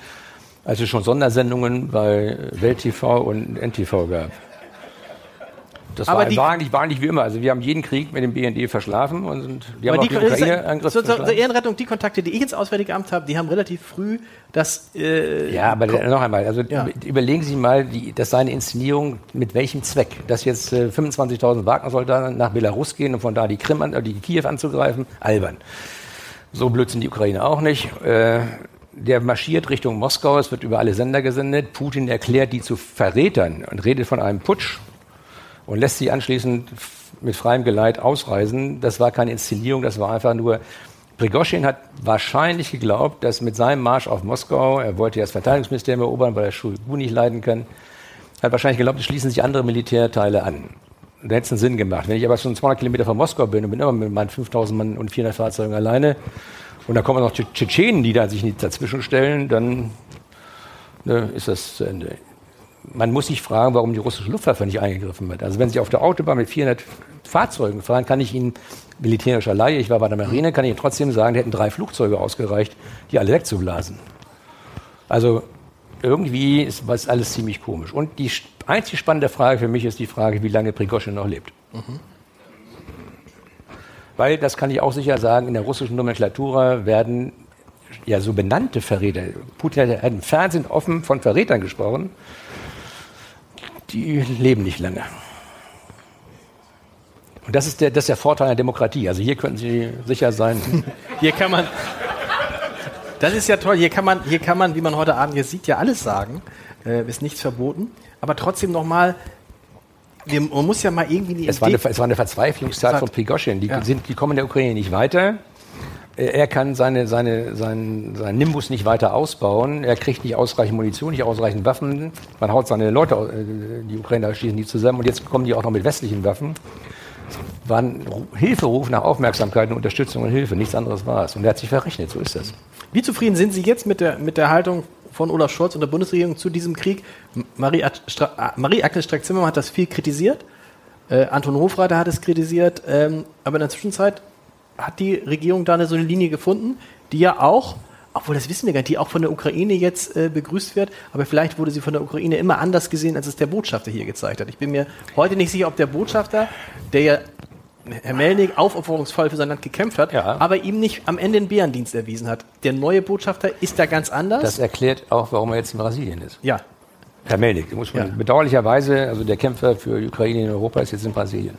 als es schon Sondersendungen bei Welt TV und NTV gab. Das aber war, die, war, eigentlich, war eigentlich wie immer. Also wir haben jeden Krieg mit dem BND verschlafen und die haben auch die, Ukraine-Angriff so, so, Ehrenrettung, die Kontakte, die ich ins Auswärtige Amt habe, die haben relativ früh das... Äh, ja, aber noch einmal, also ja. überlegen Sie mal, die, das seine Inszenierung, mit welchem Zweck? Dass jetzt äh, 25.000 Wagner-Soldaten nach Belarus gehen und von da die Krim, an, äh, die Kiew anzugreifen? Albern. So blöd sind die Ukraine auch nicht. Äh, der marschiert Richtung Moskau, es wird über alle Sender gesendet. Putin erklärt die zu Verrätern und redet von einem Putsch und lässt sie anschließend mit freiem Geleit ausreisen. Das war keine Inszenierung, das war einfach nur. Prigoschin hat wahrscheinlich geglaubt, dass mit seinem Marsch auf Moskau, er wollte ja das Verteidigungsministerium erobern, weil er Shoigu nicht leiden kann, hat wahrscheinlich geglaubt, es schließen sich andere Militärteile an. Da hätte es einen Sinn gemacht. Wenn ich aber schon 200 Kilometer von Moskau bin und bin immer mit meinen 5000 Mann und 400 Fahrzeugen alleine und da kommen noch Tschetschenen, die da sich nicht dazwischen stellen, dann ne, ist das zu Ende man muss sich fragen, warum die russische Luftwaffe nicht eingegriffen hat. Also wenn Sie auf der Autobahn mit 400 Fahrzeugen fahren, kann ich Ihnen militärischer Laie, ich war bei der Marine, kann ich Ihnen trotzdem sagen, die hätten drei Flugzeuge ausgereicht, die alle wegzublasen. Also irgendwie ist was alles ziemlich komisch. Und die einzig spannende Frage für mich ist die Frage, wie lange Prigoschin noch lebt. Mhm. Weil, das kann ich auch sicher sagen, in der russischen Nomenklatura werden ja so benannte Verräter. Putin hat im Fernsehen offen von Verrätern gesprochen die leben nicht lange. Und das ist, der, das ist der Vorteil der Demokratie. Also hier können Sie sicher sein. Hier kann man. Das ist ja toll. Hier kann man, hier kann man, wie man heute Abend hier sieht, ja alles sagen. Äh, ist nichts verboten. Aber trotzdem nochmal, man muss ja mal irgendwie die es War eine, es war eine Verzweiflungstat von Prigoschin. Die, ja. sind, die kommen in der Ukraine nicht weiter. Äh, er kann seine, seine, sein, sein Nimbus nicht weiter ausbauen. Er kriegt nicht ausreichend Munition, nicht ausreichend Waffen. Man haut seine Leute, äh, die Ukrainer schießen die zusammen und jetzt kommen die auch noch mit westlichen Waffen. Es war ein Hilferuf nach Aufmerksamkeit und Unterstützung und Hilfe. Nichts anderes war es. Und er hat sich verrechnet, so ist das. Wie zufrieden sind Sie jetzt mit der, mit der Haltung von Olaf Scholz und der Bundesregierung zu diesem Krieg. Marie-Agnes Strack-Zimmermann hat das viel kritisiert. Äh, Anton Hofreiter hat es kritisiert. Ähm, aber in der Zwischenzeit hat die Regierung da eine so eine Linie gefunden, die ja auch obwohl das wissen wir gar nicht, die auch von der Ukraine jetzt äh, begrüßt wird, aber vielleicht wurde sie von der Ukraine immer anders gesehen, als es der Botschafter hier gezeigt hat. Ich bin mir heute nicht sicher, ob der Botschafter, der ja Herr Melnik aufopferungsvoll für sein Land gekämpft hat, ja. aber ihm nicht am Ende den Bärendienst erwiesen hat. Der neue Botschafter ist da ganz anders. Das erklärt auch, warum er jetzt in Brasilien ist. Ja. Herr Melnik, muss man ja. bedauerlicherweise, also der Kämpfer für die Ukraine in Europa ist jetzt in Brasilien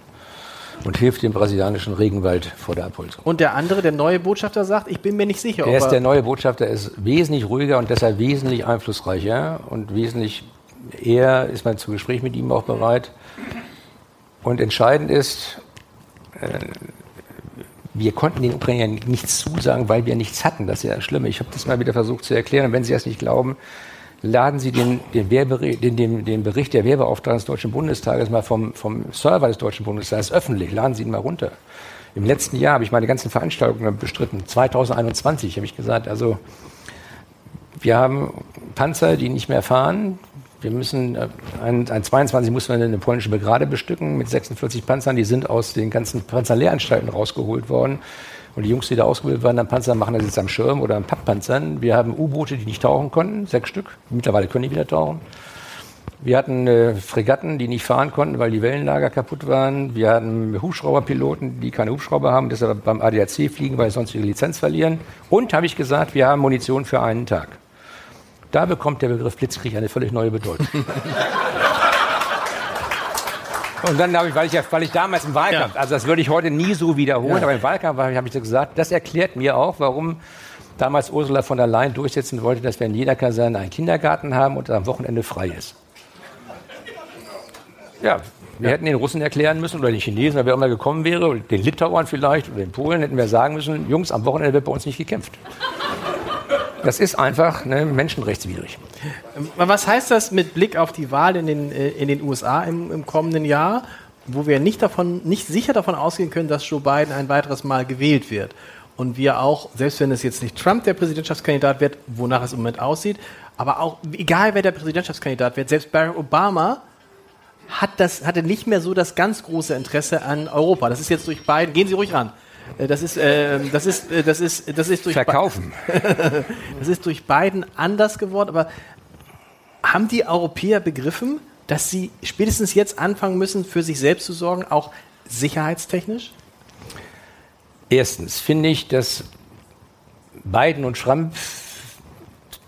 und hilft dem brasilianischen Regenwald vor der Abholzung. Und der andere, der neue Botschafter, sagt, ich bin mir nicht sicher. Der, ist, der neue Botschafter ist wesentlich ruhiger und deshalb wesentlich einflussreicher und wesentlich eher ist man zu Gespräch mit ihm auch bereit. Und entscheidend ist, äh, wir konnten den Ukrainern nichts zusagen, weil wir nichts hatten. Das ist ja schlimm. Ich habe das mal wieder versucht zu erklären. Und wenn Sie das nicht glauben, laden Sie den, den, den, den, den Bericht der Wehrbeauftragten des Deutschen Bundestages mal vom, vom Server des Deutschen Bundestages öffentlich. Laden Sie ihn mal runter. Im letzten Jahr habe ich meine ganzen Veranstaltungen bestritten. 2021 habe ich gesagt, also wir haben Panzer, die nicht mehr fahren. Wir müssen, äh, ein, ein 22 muss man eine polnische Brigade bestücken mit 46 Panzern. Die sind aus den ganzen Panzerlehranstalten rausgeholt worden. Und die Jungs, die da ausgebildet waren am Panzer, machen das jetzt am Schirm oder am Papppanzern. Wir haben U-Boote, die nicht tauchen konnten, sechs Stück. Mittlerweile können die wieder tauchen. Wir hatten äh, Fregatten, die nicht fahren konnten, weil die Wellenlager kaputt waren. Wir hatten Hubschrauberpiloten, die keine Hubschrauber haben, deshalb beim ADAC fliegen, weil sie sonst ihre Lizenz verlieren. Und, habe ich gesagt, wir haben Munition für einen Tag. Da bekommt der Begriff Blitzkrieg eine völlig neue Bedeutung. Und dann habe ich, weil ich, weil ich damals im Wahlkampf, ja. also das würde ich heute nie so wiederholen, ja. aber im Wahlkampf habe ich gesagt, das erklärt mir auch, warum damals Ursula von der Leyen durchsetzen wollte, dass wir in jeder Kaserne einen Kindergarten haben und am Wochenende frei ist. Ja, wir hätten den Russen erklären müssen oder den Chinesen, wer immer gekommen wäre, den Litauern vielleicht oder den Polen, hätten wir sagen müssen, Jungs, am Wochenende wird bei uns nicht gekämpft. Das ist einfach ne, menschenrechtswidrig. Was heißt das mit Blick auf die Wahl in den, äh, in den USA im, im kommenden Jahr, wo wir nicht, davon, nicht sicher davon ausgehen können, dass Joe Biden ein weiteres Mal gewählt wird? Und wir auch, selbst wenn es jetzt nicht Trump der Präsidentschaftskandidat wird, wonach es im Moment aussieht, aber auch, egal wer der Präsidentschaftskandidat wird, selbst Barack Obama hat das, hatte nicht mehr so das ganz große Interesse an Europa. Das ist jetzt durch Biden, gehen Sie ruhig ran. Äh, das ist, äh, das ist, äh, das ist, das ist durch Verkaufen. das ist durch Biden anders geworden. Aber haben die Europäer begriffen, dass sie spätestens jetzt anfangen müssen, für sich selbst zu sorgen, auch sicherheitstechnisch? Erstens finde ich, dass Biden und Trump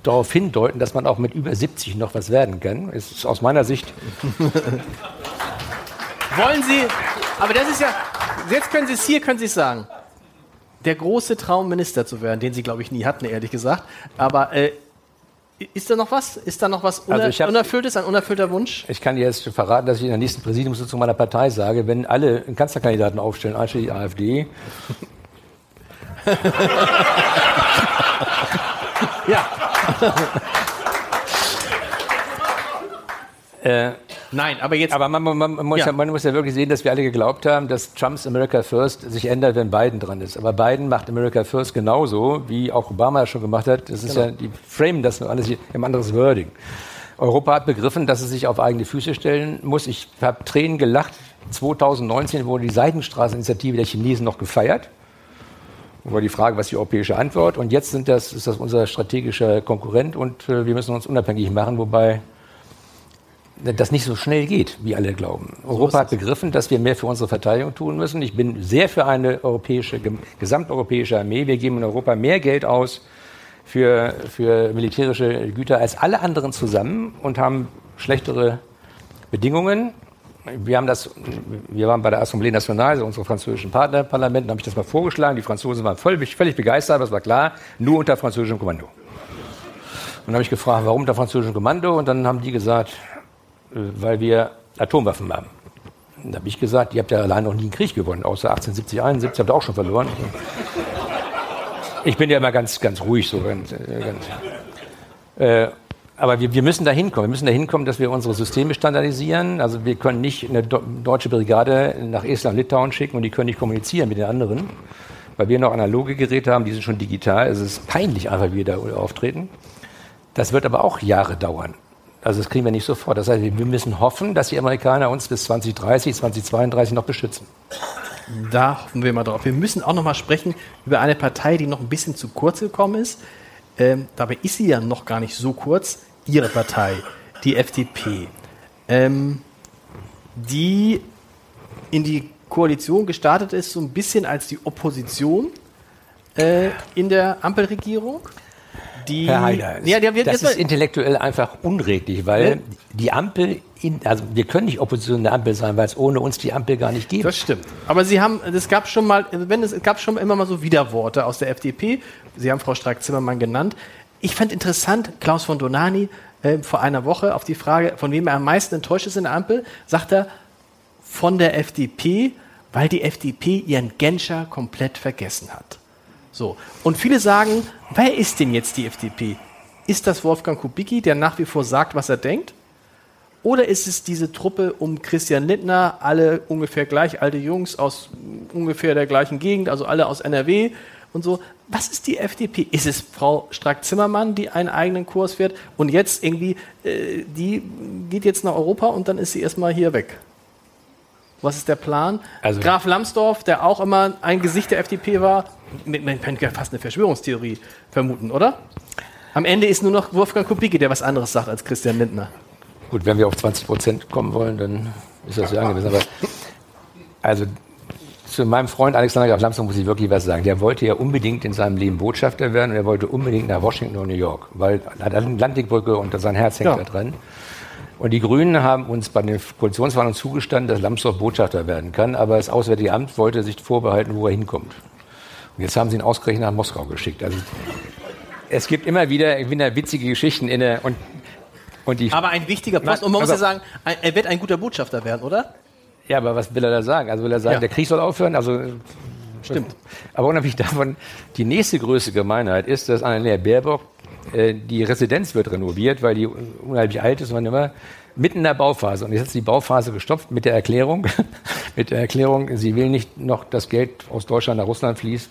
darauf hindeuten, dass man auch mit über 70 noch was werden kann. Das ist aus meiner Sicht. Wollen Sie, aber das ist ja, jetzt können Sie es hier, können Sie es sagen. Der große Traum, Minister zu werden, den Sie, glaube ich, nie hatten, ehrlich gesagt. Aber äh, ist da noch was? Ist da noch was uner also hab, Unerfülltes, ein unerfüllter Wunsch? Ich kann dir jetzt verraten, dass ich in der nächsten Präsidiumssitzung meiner Partei sage, wenn alle Kanzlerkandidaten aufstellen, einschließlich die AfD. ja. äh, Nein, aber jetzt. Aber man, man, man, muss ja. ja. man muss ja wirklich sehen, dass wir alle geglaubt haben, dass Trumps America First sich ändert, wenn Biden dran ist. Aber Biden macht America First genauso, wie auch Obama schon gemacht hat. Das ist genau. ja, die framen das nur alles im anderes Wording. Europa hat begriffen, dass es sich auf eigene Füße stellen muss. Ich habe Tränen gelacht. 2019 wurde die Seidenstraßeninitiative der Chinesen noch gefeiert. War die Frage, was die europäische Antwort? Und jetzt sind das, ist das unser strategischer Konkurrent und äh, wir müssen uns unabhängig machen, wobei das nicht so schnell geht, wie alle glauben. Europa hat begriffen, dass wir mehr für unsere Verteidigung tun müssen. Ich bin sehr für eine europäische, gesamteuropäische Armee. Wir geben in Europa mehr Geld aus für, für militärische Güter als alle anderen zusammen und haben schlechtere Bedingungen. Wir, haben das, wir waren bei der Assemblée Nationale, also unsere französischen Partnerparlamenten, habe ich das mal vorgeschlagen. Die Franzosen waren völlig, völlig begeistert, aber es war klar, nur unter französischem Kommando. Und dann habe ich gefragt, warum unter französischem Kommando? Und dann haben die gesagt, weil wir Atomwaffen haben. Da habe ich gesagt, ihr habt ja allein noch nie einen Krieg gewonnen, außer 1870, 71 habt ihr auch schon verloren. Ich bin ja immer ganz, ganz ruhig so. Äh, ganz, äh, aber wir, wir müssen da hinkommen. Wir müssen da hinkommen, dass wir unsere Systeme standardisieren. Also wir können nicht eine deutsche Brigade nach Estland, Litauen schicken und die können nicht kommunizieren mit den anderen, weil wir noch analoge Geräte haben, die sind schon digital. Es ist peinlich einfach, wie wir da auftreten. Das wird aber auch Jahre dauern. Also das kriegen wir nicht sofort. Das heißt, wir müssen hoffen, dass die Amerikaner uns bis 2030, 2032 noch beschützen. Da hoffen wir mal drauf. Wir müssen auch noch mal sprechen über eine Partei, die noch ein bisschen zu kurz gekommen ist. Ähm, dabei ist sie ja noch gar nicht so kurz. Ihre Partei, die FDP, ähm, die in die Koalition gestartet ist, so ein bisschen als die Opposition äh, in der Ampelregierung. Die, Herr Heider, ja, die, das ist intellektuell einfach unredlich, weil ja. die Ampel, in, also wir können nicht Opposition der Ampel sein, weil es ohne uns die Ampel gar nicht gibt. Das stimmt. Aber Sie haben, es gab schon mal, wenn es, es gab schon immer mal so Widerworte aus der FDP. Sie haben Frau Strack-Zimmermann genannt. Ich fand interessant, Klaus von Donani äh, vor einer Woche auf die Frage, von wem er am meisten enttäuscht ist in der Ampel, sagt er, von der FDP, weil die FDP ihren Genscher komplett vergessen hat. So. Und viele sagen, wer ist denn jetzt die FDP? Ist das Wolfgang Kubicki, der nach wie vor sagt, was er denkt? Oder ist es diese Truppe um Christian Lindner, alle ungefähr gleich alte Jungs aus ungefähr der gleichen Gegend, also alle aus NRW und so? Was ist die FDP? Ist es Frau Strack-Zimmermann, die einen eigenen Kurs fährt und jetzt irgendwie, äh, die geht jetzt nach Europa und dann ist sie erstmal hier weg? Was ist der Plan? Also Graf Lambsdorff, der auch immer ein Gesicht der FDP war, man könnte ja fast eine Verschwörungstheorie vermuten, oder? Am Ende ist nur noch Wolfgang Kubicki, der was anderes sagt als Christian Lindner. Gut, wenn wir auf 20 Prozent kommen wollen, dann ist das ja angemessen. Aber also zu meinem Freund Alexander Graf Lambsdorff muss ich wirklich was sagen. Der wollte ja unbedingt in seinem Leben Botschafter werden und er wollte unbedingt nach Washington und New York, weil er hat eine Atlantikbrücke und sein Herz hängt ja. da dran. Und die Grünen haben uns bei den Koalitionsverhandlungen zugestanden, dass Lambsdorff Botschafter werden kann, aber das Auswärtige Amt wollte sich vorbehalten, wo er hinkommt. Und jetzt haben sie ihn ausgerechnet nach Moskau geschickt. Also es gibt immer wieder, wieder witzige Geschichten in der und, und die. Aber ein wichtiger Post. Und man muss ja sagen, er wird ein guter Botschafter werden, oder? Ja, aber was will er da sagen? Also will er sagen, ja. der Krieg soll aufhören? Also Stimmt. Aber unabhängig davon, die nächste größte Gemeinheit ist, dass Annalena Baerbock äh, die Residenz wird renoviert, weil die unheimlich alt ist und man immer mitten in der Bauphase. Und jetzt ist die Bauphase gestopft mit der Erklärung, mit der Erklärung, sie will nicht noch das Geld aus Deutschland nach Russland fließt,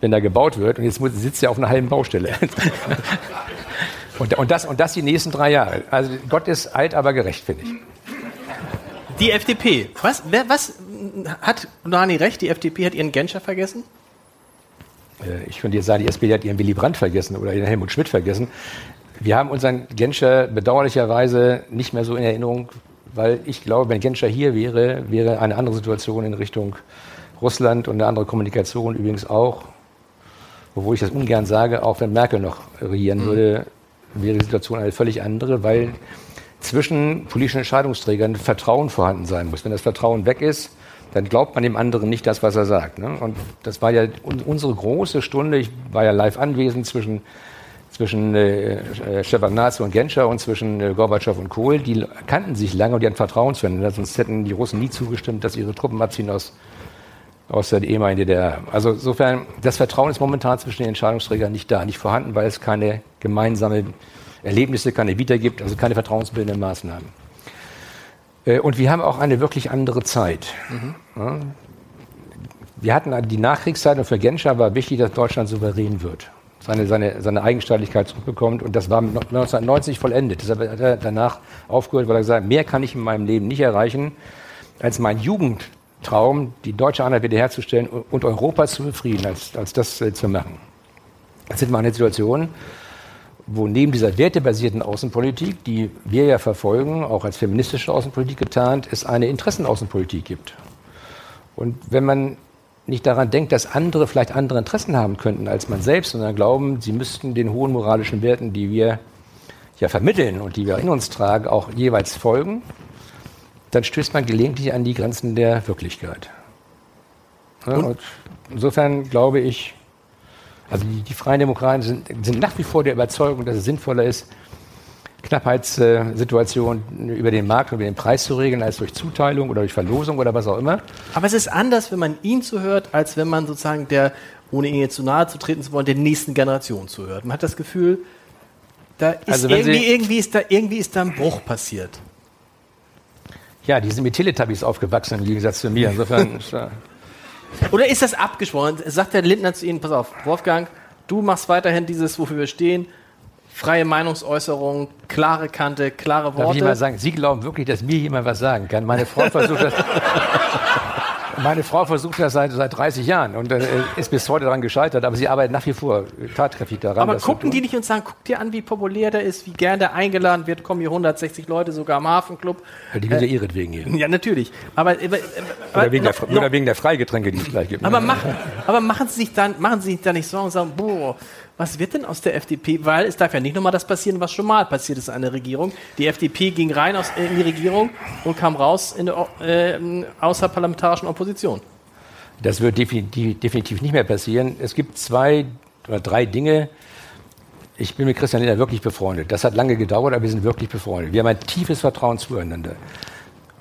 wenn da gebaut wird. Und jetzt sitzt sie auf einer halben Baustelle. und, und, das, und das die nächsten drei Jahre. Also Gott ist alt, aber gerecht, finde ich. Die FDP. Was, wer, was hat Nani recht? Die FDP hat ihren Genscher vergessen? Äh, ich könnte jetzt sagen, die SPD hat ihren Willy Brandt vergessen oder ihren Helmut Schmidt vergessen. Wir haben unseren Genscher bedauerlicherweise nicht mehr so in Erinnerung, weil ich glaube, wenn Genscher hier wäre, wäre eine andere Situation in Richtung Russland und eine andere Kommunikation übrigens auch. Obwohl ich das ungern sage, auch wenn Merkel noch regieren mhm. würde, wäre die Situation eine völlig andere, weil zwischen politischen Entscheidungsträgern Vertrauen vorhanden sein muss. Wenn das Vertrauen weg ist, dann glaubt man dem anderen nicht das, was er sagt. Ne? Und das war ja unsere große Stunde. Ich war ja live anwesend zwischen, zwischen äh, äh Shevardnadze und Genscher und zwischen äh, Gorbatschow und Kohl. Die kannten sich lange und die hatten Vertrauen zueinander. Sonst hätten die Russen nie zugestimmt, dass ihre Truppen abziehen aus, aus der ehemaligen DDR. Also insofern, das Vertrauen ist momentan zwischen den Entscheidungsträgern nicht da, nicht vorhanden, weil es keine gemeinsamen Erlebnisse, keine Vita gibt, also keine vertrauensbildenden Maßnahmen. Äh, und wir haben auch eine wirklich andere Zeit. Mhm. Wir hatten die Nachkriegszeit und für Genscher war wichtig, dass Deutschland souverän wird, seine, seine, seine Eigenstaatlichkeit zurückbekommt. Und das war 1990 vollendet. Deshalb hat er danach aufgehört, weil er gesagt hat, mehr kann ich in meinem Leben nicht erreichen, als mein Jugendtraum, die deutsche Einheit wiederherzustellen und Europa zu befrieden, als, als das äh, zu machen. Jetzt sind wir in einer Situation, wo neben dieser wertebasierten Außenpolitik, die wir ja verfolgen, auch als feministische Außenpolitik getarnt, es eine Interessenaußenpolitik gibt. Und wenn man nicht daran denkt, dass andere vielleicht andere Interessen haben könnten als man selbst, sondern glauben, sie müssten den hohen moralischen Werten, die wir ja vermitteln und die wir in uns tragen, auch jeweils folgen, dann stößt man gelegentlich an die Grenzen der Wirklichkeit. Ja, insofern glaube ich, also die, die Freien Demokraten sind, sind, nach wie vor der Überzeugung, dass es sinnvoller ist, Knappheitssituationen über den Markt, über den Preis zu regeln, als durch Zuteilung oder durch Verlosung oder was auch immer. Aber es ist anders, wenn man ihn zuhört, als wenn man sozusagen der, ohne ihn jetzt zu nahe zu treten zu wollen, der nächsten Generation zuhört. Man hat das Gefühl, da ist also irgendwie, irgendwie, ist da, irgendwie ist da ein Bruch passiert. Ja, die sind mit Teletubbies aufgewachsen im Gegensatz zu mir. Insofern Oder ist das abgesprochen? Sagt der Lindner zu Ihnen, pass auf, Wolfgang, du machst weiterhin dieses, wofür wir stehen, freie Meinungsäußerung, klare Kante, klare Worte. Darf ich mal sagen, Sie glauben wirklich, dass mir jemand was sagen kann? Meine Frau versucht das. Meine Frau versucht das seit, seit 30 Jahren und äh, ist bis heute daran gescheitert, aber sie arbeitet nach wie vor tatkräftig daran. Aber gucken die nicht und sagen, guck dir an, wie populär der ist, wie gern der eingeladen wird, kommen hier 160 Leute sogar am Hafenclub. Ja, die sind äh, ja ihretwegen hier. Ja, natürlich. Aber, aber, aber oder, wegen noch, der, oder wegen der Freigetränke, die es gleich gibt. Aber, mach, aber machen Sie sich dann, machen Sie sich da nicht Sorgen und sagen, boah, was wird denn aus der FDP? Weil es darf ja nicht nochmal das passieren, was schon mal passiert ist an der Regierung. Die FDP ging rein aus, in die Regierung und kam raus in der äh, außerparlamentarischen Opposition. Das wird definitiv, definitiv nicht mehr passieren. Es gibt zwei oder drei Dinge. Ich bin mit Christian Lindner wirklich befreundet. Das hat lange gedauert, aber wir sind wirklich befreundet. Wir haben ein tiefes Vertrauen zueinander.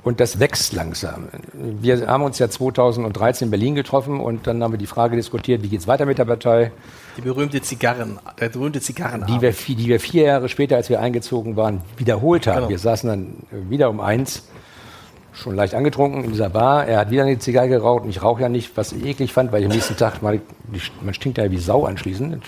Und das wächst langsam. Wir haben uns ja 2013 in Berlin getroffen und dann haben wir die Frage diskutiert, wie geht es weiter mit der Partei? Die berühmte Zigarren, der berühmte Zigarren. Die wir, die wir vier Jahre später, als wir eingezogen waren, wiederholt haben. Genau. Wir saßen dann wieder um eins, schon leicht angetrunken in dieser Bar. Er hat wieder eine Zigarre geraucht und ich rauche ja nicht, was ich eklig fand, weil ich am nächsten Tag mal, man stinkt ja wie Sau anschließend.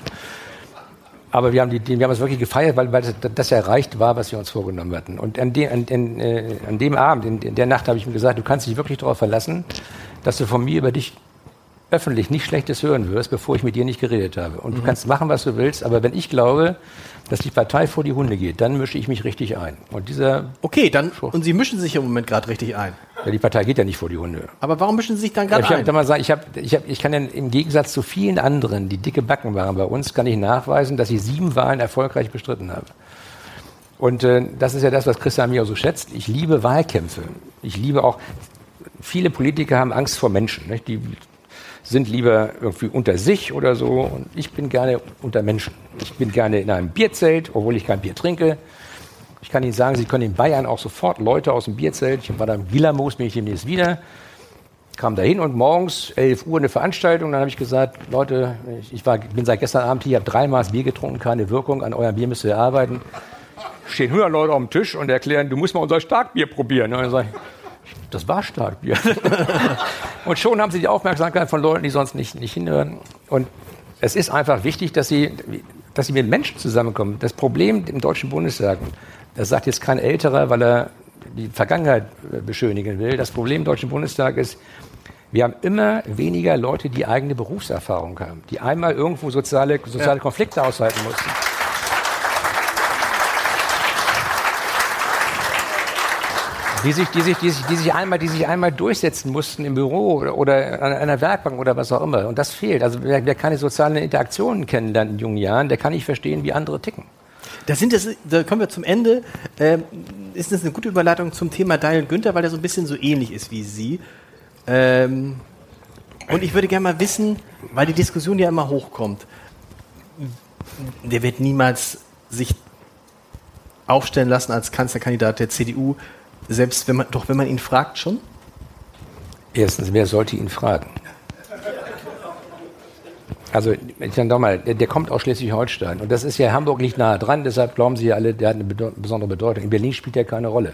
Aber wir haben, die, wir haben es wirklich gefeiert, weil, weil das erreicht war, was wir uns vorgenommen hatten. Und an, de, an, an, äh, an dem Abend, in, in der Nacht, habe ich ihm gesagt, du kannst dich wirklich darauf verlassen, dass du von mir über dich öffentlich nicht Schlechtes hören wirst, bevor ich mit dir nicht geredet habe. Und mhm. du kannst machen, was du willst, aber wenn ich glaube, dass die Partei vor die Hunde geht, dann mische ich mich richtig ein. Und dieser okay, dann und Sie mischen sich im Moment gerade richtig ein. Ja, die Partei geht ja nicht vor die Hunde. Aber warum mischen Sie sich dann gerade ja, ein? Mal sagen, ich, hab, ich, hab, ich kann ja im Gegensatz zu vielen anderen, die dicke Backen waren bei uns, kann ich nachweisen, dass ich sieben Wahlen erfolgreich bestritten habe. Und äh, das ist ja das, was Christian mir auch so schätzt. Ich liebe Wahlkämpfe. Ich liebe auch, viele Politiker haben Angst vor Menschen. Nicht? Die sind lieber irgendwie unter sich oder so. Und ich bin gerne unter Menschen. Ich bin gerne in einem Bierzelt, obwohl ich kein Bier trinke. Ich kann Ihnen sagen, Sie können in Bayern auch sofort Leute aus dem Bierzelt. Ich war da im Gilamos, bin ich demnächst wieder. Kam da hin und morgens, 11 Uhr, eine Veranstaltung. Dann habe ich gesagt, Leute, ich war, bin seit gestern Abend hier, habe dreimal Bier getrunken, keine Wirkung. An eurem Bier müsst ihr arbeiten. Stehen 100 Leute auf dem Tisch und erklären, du musst mal unser Starkbier probieren. Und dann sage ich, das war Starkbier. und schon haben sie die Aufmerksamkeit von Leuten, die sonst nicht, nicht hinhören. Und es ist einfach wichtig, dass sie, dass sie mit Menschen zusammenkommen. Das Problem im Deutschen Bundestag, das sagt jetzt kein Älterer, weil er die Vergangenheit beschönigen will. Das Problem im Deutschen Bundestag ist, wir haben immer weniger Leute, die eigene Berufserfahrung haben, die einmal irgendwo soziale, soziale. Konflikte aushalten mussten. Die sich, die sich, die sich, die sich einmal, die sich einmal durchsetzen mussten im Büro oder, an einer Werkbank oder was auch immer. Und das fehlt. Also wer, wer keine sozialen Interaktionen kennenlernt in jungen Jahren, der kann nicht verstehen, wie andere ticken. Da, sind das, da kommen wir zum Ende. Ähm, ist das eine gute Überleitung zum Thema Daniel Günther, weil er so ein bisschen so ähnlich ist wie Sie. Ähm, und ich würde gerne mal wissen, weil die Diskussion ja immer hochkommt, der wird niemals sich aufstellen lassen als Kanzlerkandidat der CDU. Selbst wenn man, doch wenn man ihn fragt schon? Erstens, wer sollte ihn fragen? Also, ich sage mal, der, der, kommt aus Schleswig-Holstein. Und das ist ja, Hamburg liegt nahe dran, deshalb glauben Sie ja alle, der hat eine besondere Bedeutung. In Berlin spielt er keine Rolle.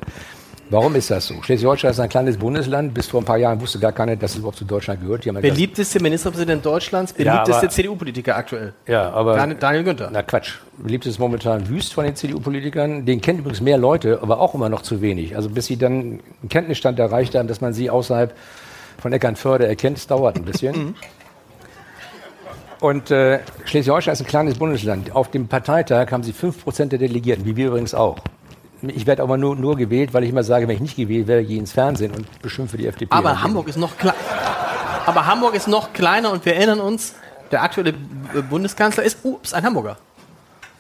Warum ist das so? Schleswig-Holstein ist ein kleines Bundesland. Bis vor ein paar Jahren wusste gar keiner, dass es überhaupt zu Deutschland gehört. Beliebteste Ministerpräsident Deutschlands, beliebteste ja, CDU-Politiker aktuell. Ja, aber. Daniel, Daniel Günther. Na Quatsch. Beliebt ist momentan Wüst von den CDU-Politikern. Den kennen übrigens mehr Leute, aber auch immer noch zu wenig. Also bis sie dann einen Kenntnisstand erreicht haben, dass man sie außerhalb von Eckernförde erkennt, das dauert ein bisschen. Mhm. Und äh, Schleswig-Holstein ist ein kleines Bundesland. Auf dem Parteitag haben sie 5% der Delegierten, wie wir übrigens auch. Ich werde aber nur, nur gewählt, weil ich immer sage, wenn ich nicht gewählt werde, gehe ich ins Fernsehen und beschimpfe die FDP. Aber Hamburg ist noch Aber Hamburg ist noch kleiner und wir erinnern uns, der aktuelle Bundeskanzler ist, ups, ein Hamburger.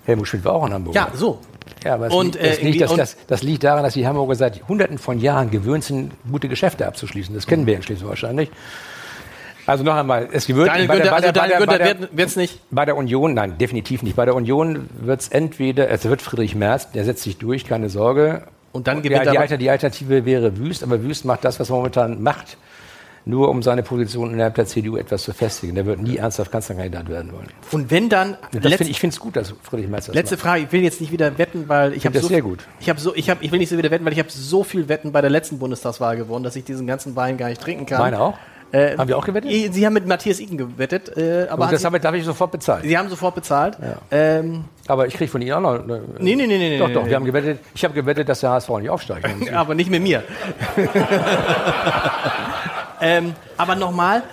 Helmut Schmidt war auch ein Hamburger. Ja, so. Ja, aber und, liegt, das, liegt, das, das, das, liegt daran, dass die Hamburger seit Hunderten von Jahren gewöhnt sind, gute Geschäfte abzuschließen. Das kennen wir in Schleswig-Holstein nicht. Also noch einmal, es wird Daniel Günther, also Günther wird es nicht. Bei der Union, nein, definitiv nicht. Bei der Union wird es entweder, es wird Friedrich Merz, der setzt sich durch, keine Sorge. Und dann gewinnt ja, die, die Alternative wäre Wüst, aber Wüst macht das, was er momentan macht, nur um seine Position innerhalb der CDU etwas zu festigen. Der wird nie ernsthaft Kanzlerkandidat werden wollen. Und wenn dann, find, ich finde es gut, dass Friedrich Merz das Letzte macht. Frage, ich will jetzt nicht wieder wetten, weil ich habe so sehr gut. Ich habe so, ich habe, ich will nicht so wieder wetten, weil ich habe so viel Wetten bei der letzten Bundestagswahl gewonnen, dass ich diesen ganzen Wein gar nicht trinken kann. Meine auch. Äh, haben wir auch gewettet? Sie haben mit Matthias Iken gewettet. Äh, aber das habe ich sofort bezahlt. Sie haben sofort bezahlt. Ja. Ähm, aber ich kriege von Ihnen auch noch. Äh, nee, nee, nee, nee. Doch, nee, doch. Nee. Wir haben gewettet, ich habe gewettet, dass der HSV nicht aufsteigt. aber nicht mit mir. ähm, aber nochmal,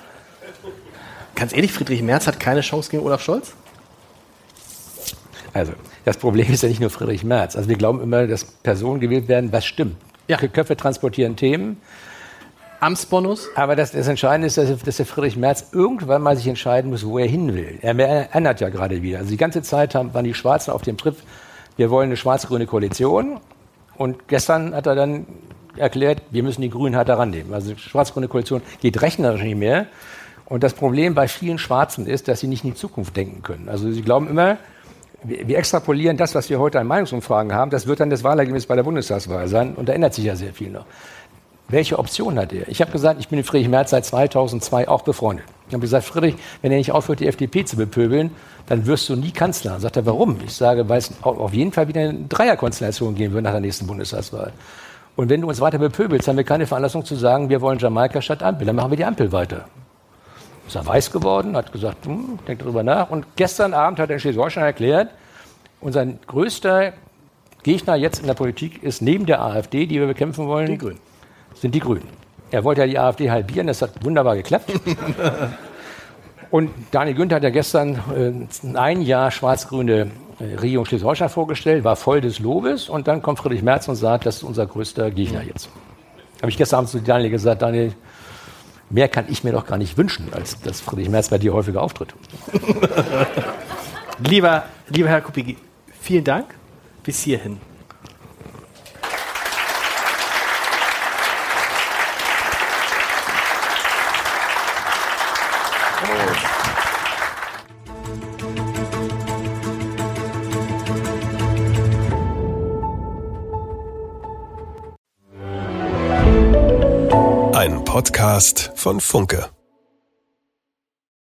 ganz ehrlich, Friedrich Merz hat keine Chance gegen Olaf Scholz? Also, das Problem ist ja nicht nur Friedrich Merz. Also wir glauben immer, dass Personen gewählt werden, was stimmt. Ja. Köpfe transportieren Themen. Amtsbonus? Aber das, das Entscheidende ist, dass, dass der Friedrich Merz irgendwann mal sich entscheiden muss, wo er hin will. Er, er ändert ja gerade wieder. Also die ganze Zeit haben, waren die Schwarzen auf dem Trip, wir wollen eine schwarz-grüne Koalition. Und gestern hat er dann erklärt, wir müssen die Grünen halt daran nehmen. Also die schwarz-grüne Koalition geht rechnerisch nicht mehr. Und das Problem bei vielen Schwarzen ist, dass sie nicht in die Zukunft denken können. Also sie glauben immer, wir extrapolieren das, was wir heute an Meinungsumfragen haben, das wird dann das Wahlergebnis bei der Bundestagswahl sein. Und da ändert sich ja sehr viel noch. Welche Option hat er? Ich habe gesagt, ich bin mit Friedrich Merz seit 2002 auch befreundet. Ich habe gesagt, Friedrich, wenn er nicht aufhört, die FDP zu bepöbeln, dann wirst du nie Kanzler. Sagt er, warum? Ich sage, weil es auf jeden Fall wieder eine Dreierkonstellation geben wird nach der nächsten Bundestagswahl. Und wenn du uns weiter bepöbelst, haben wir keine Veranlassung zu sagen, wir wollen Jamaika statt Ampel. Dann machen wir die Ampel weiter. Ist er weiß geworden, hat gesagt, hm, denkt darüber nach. Und gestern Abend hat er in Schleswig-Holstein erklärt, unser größter Gegner jetzt in der Politik ist neben der AfD, die wir bekämpfen wollen, die Grünen sind die Grünen. Er wollte ja die AfD halbieren, das hat wunderbar geklappt. Und Daniel Günther hat ja gestern äh, ein Jahr schwarz-grüne äh, Regierung Schleswig-Holstein vorgestellt, war voll des Lobes und dann kommt Friedrich Merz und sagt, das ist unser größter Gegner jetzt. Habe ich gestern Abend zu Daniel gesagt, Daniel, mehr kann ich mir doch gar nicht wünschen, als dass Friedrich Merz bei dir häufiger auftritt. lieber, lieber Herr Kupigi, vielen Dank bis hierhin. Podcast von Funke.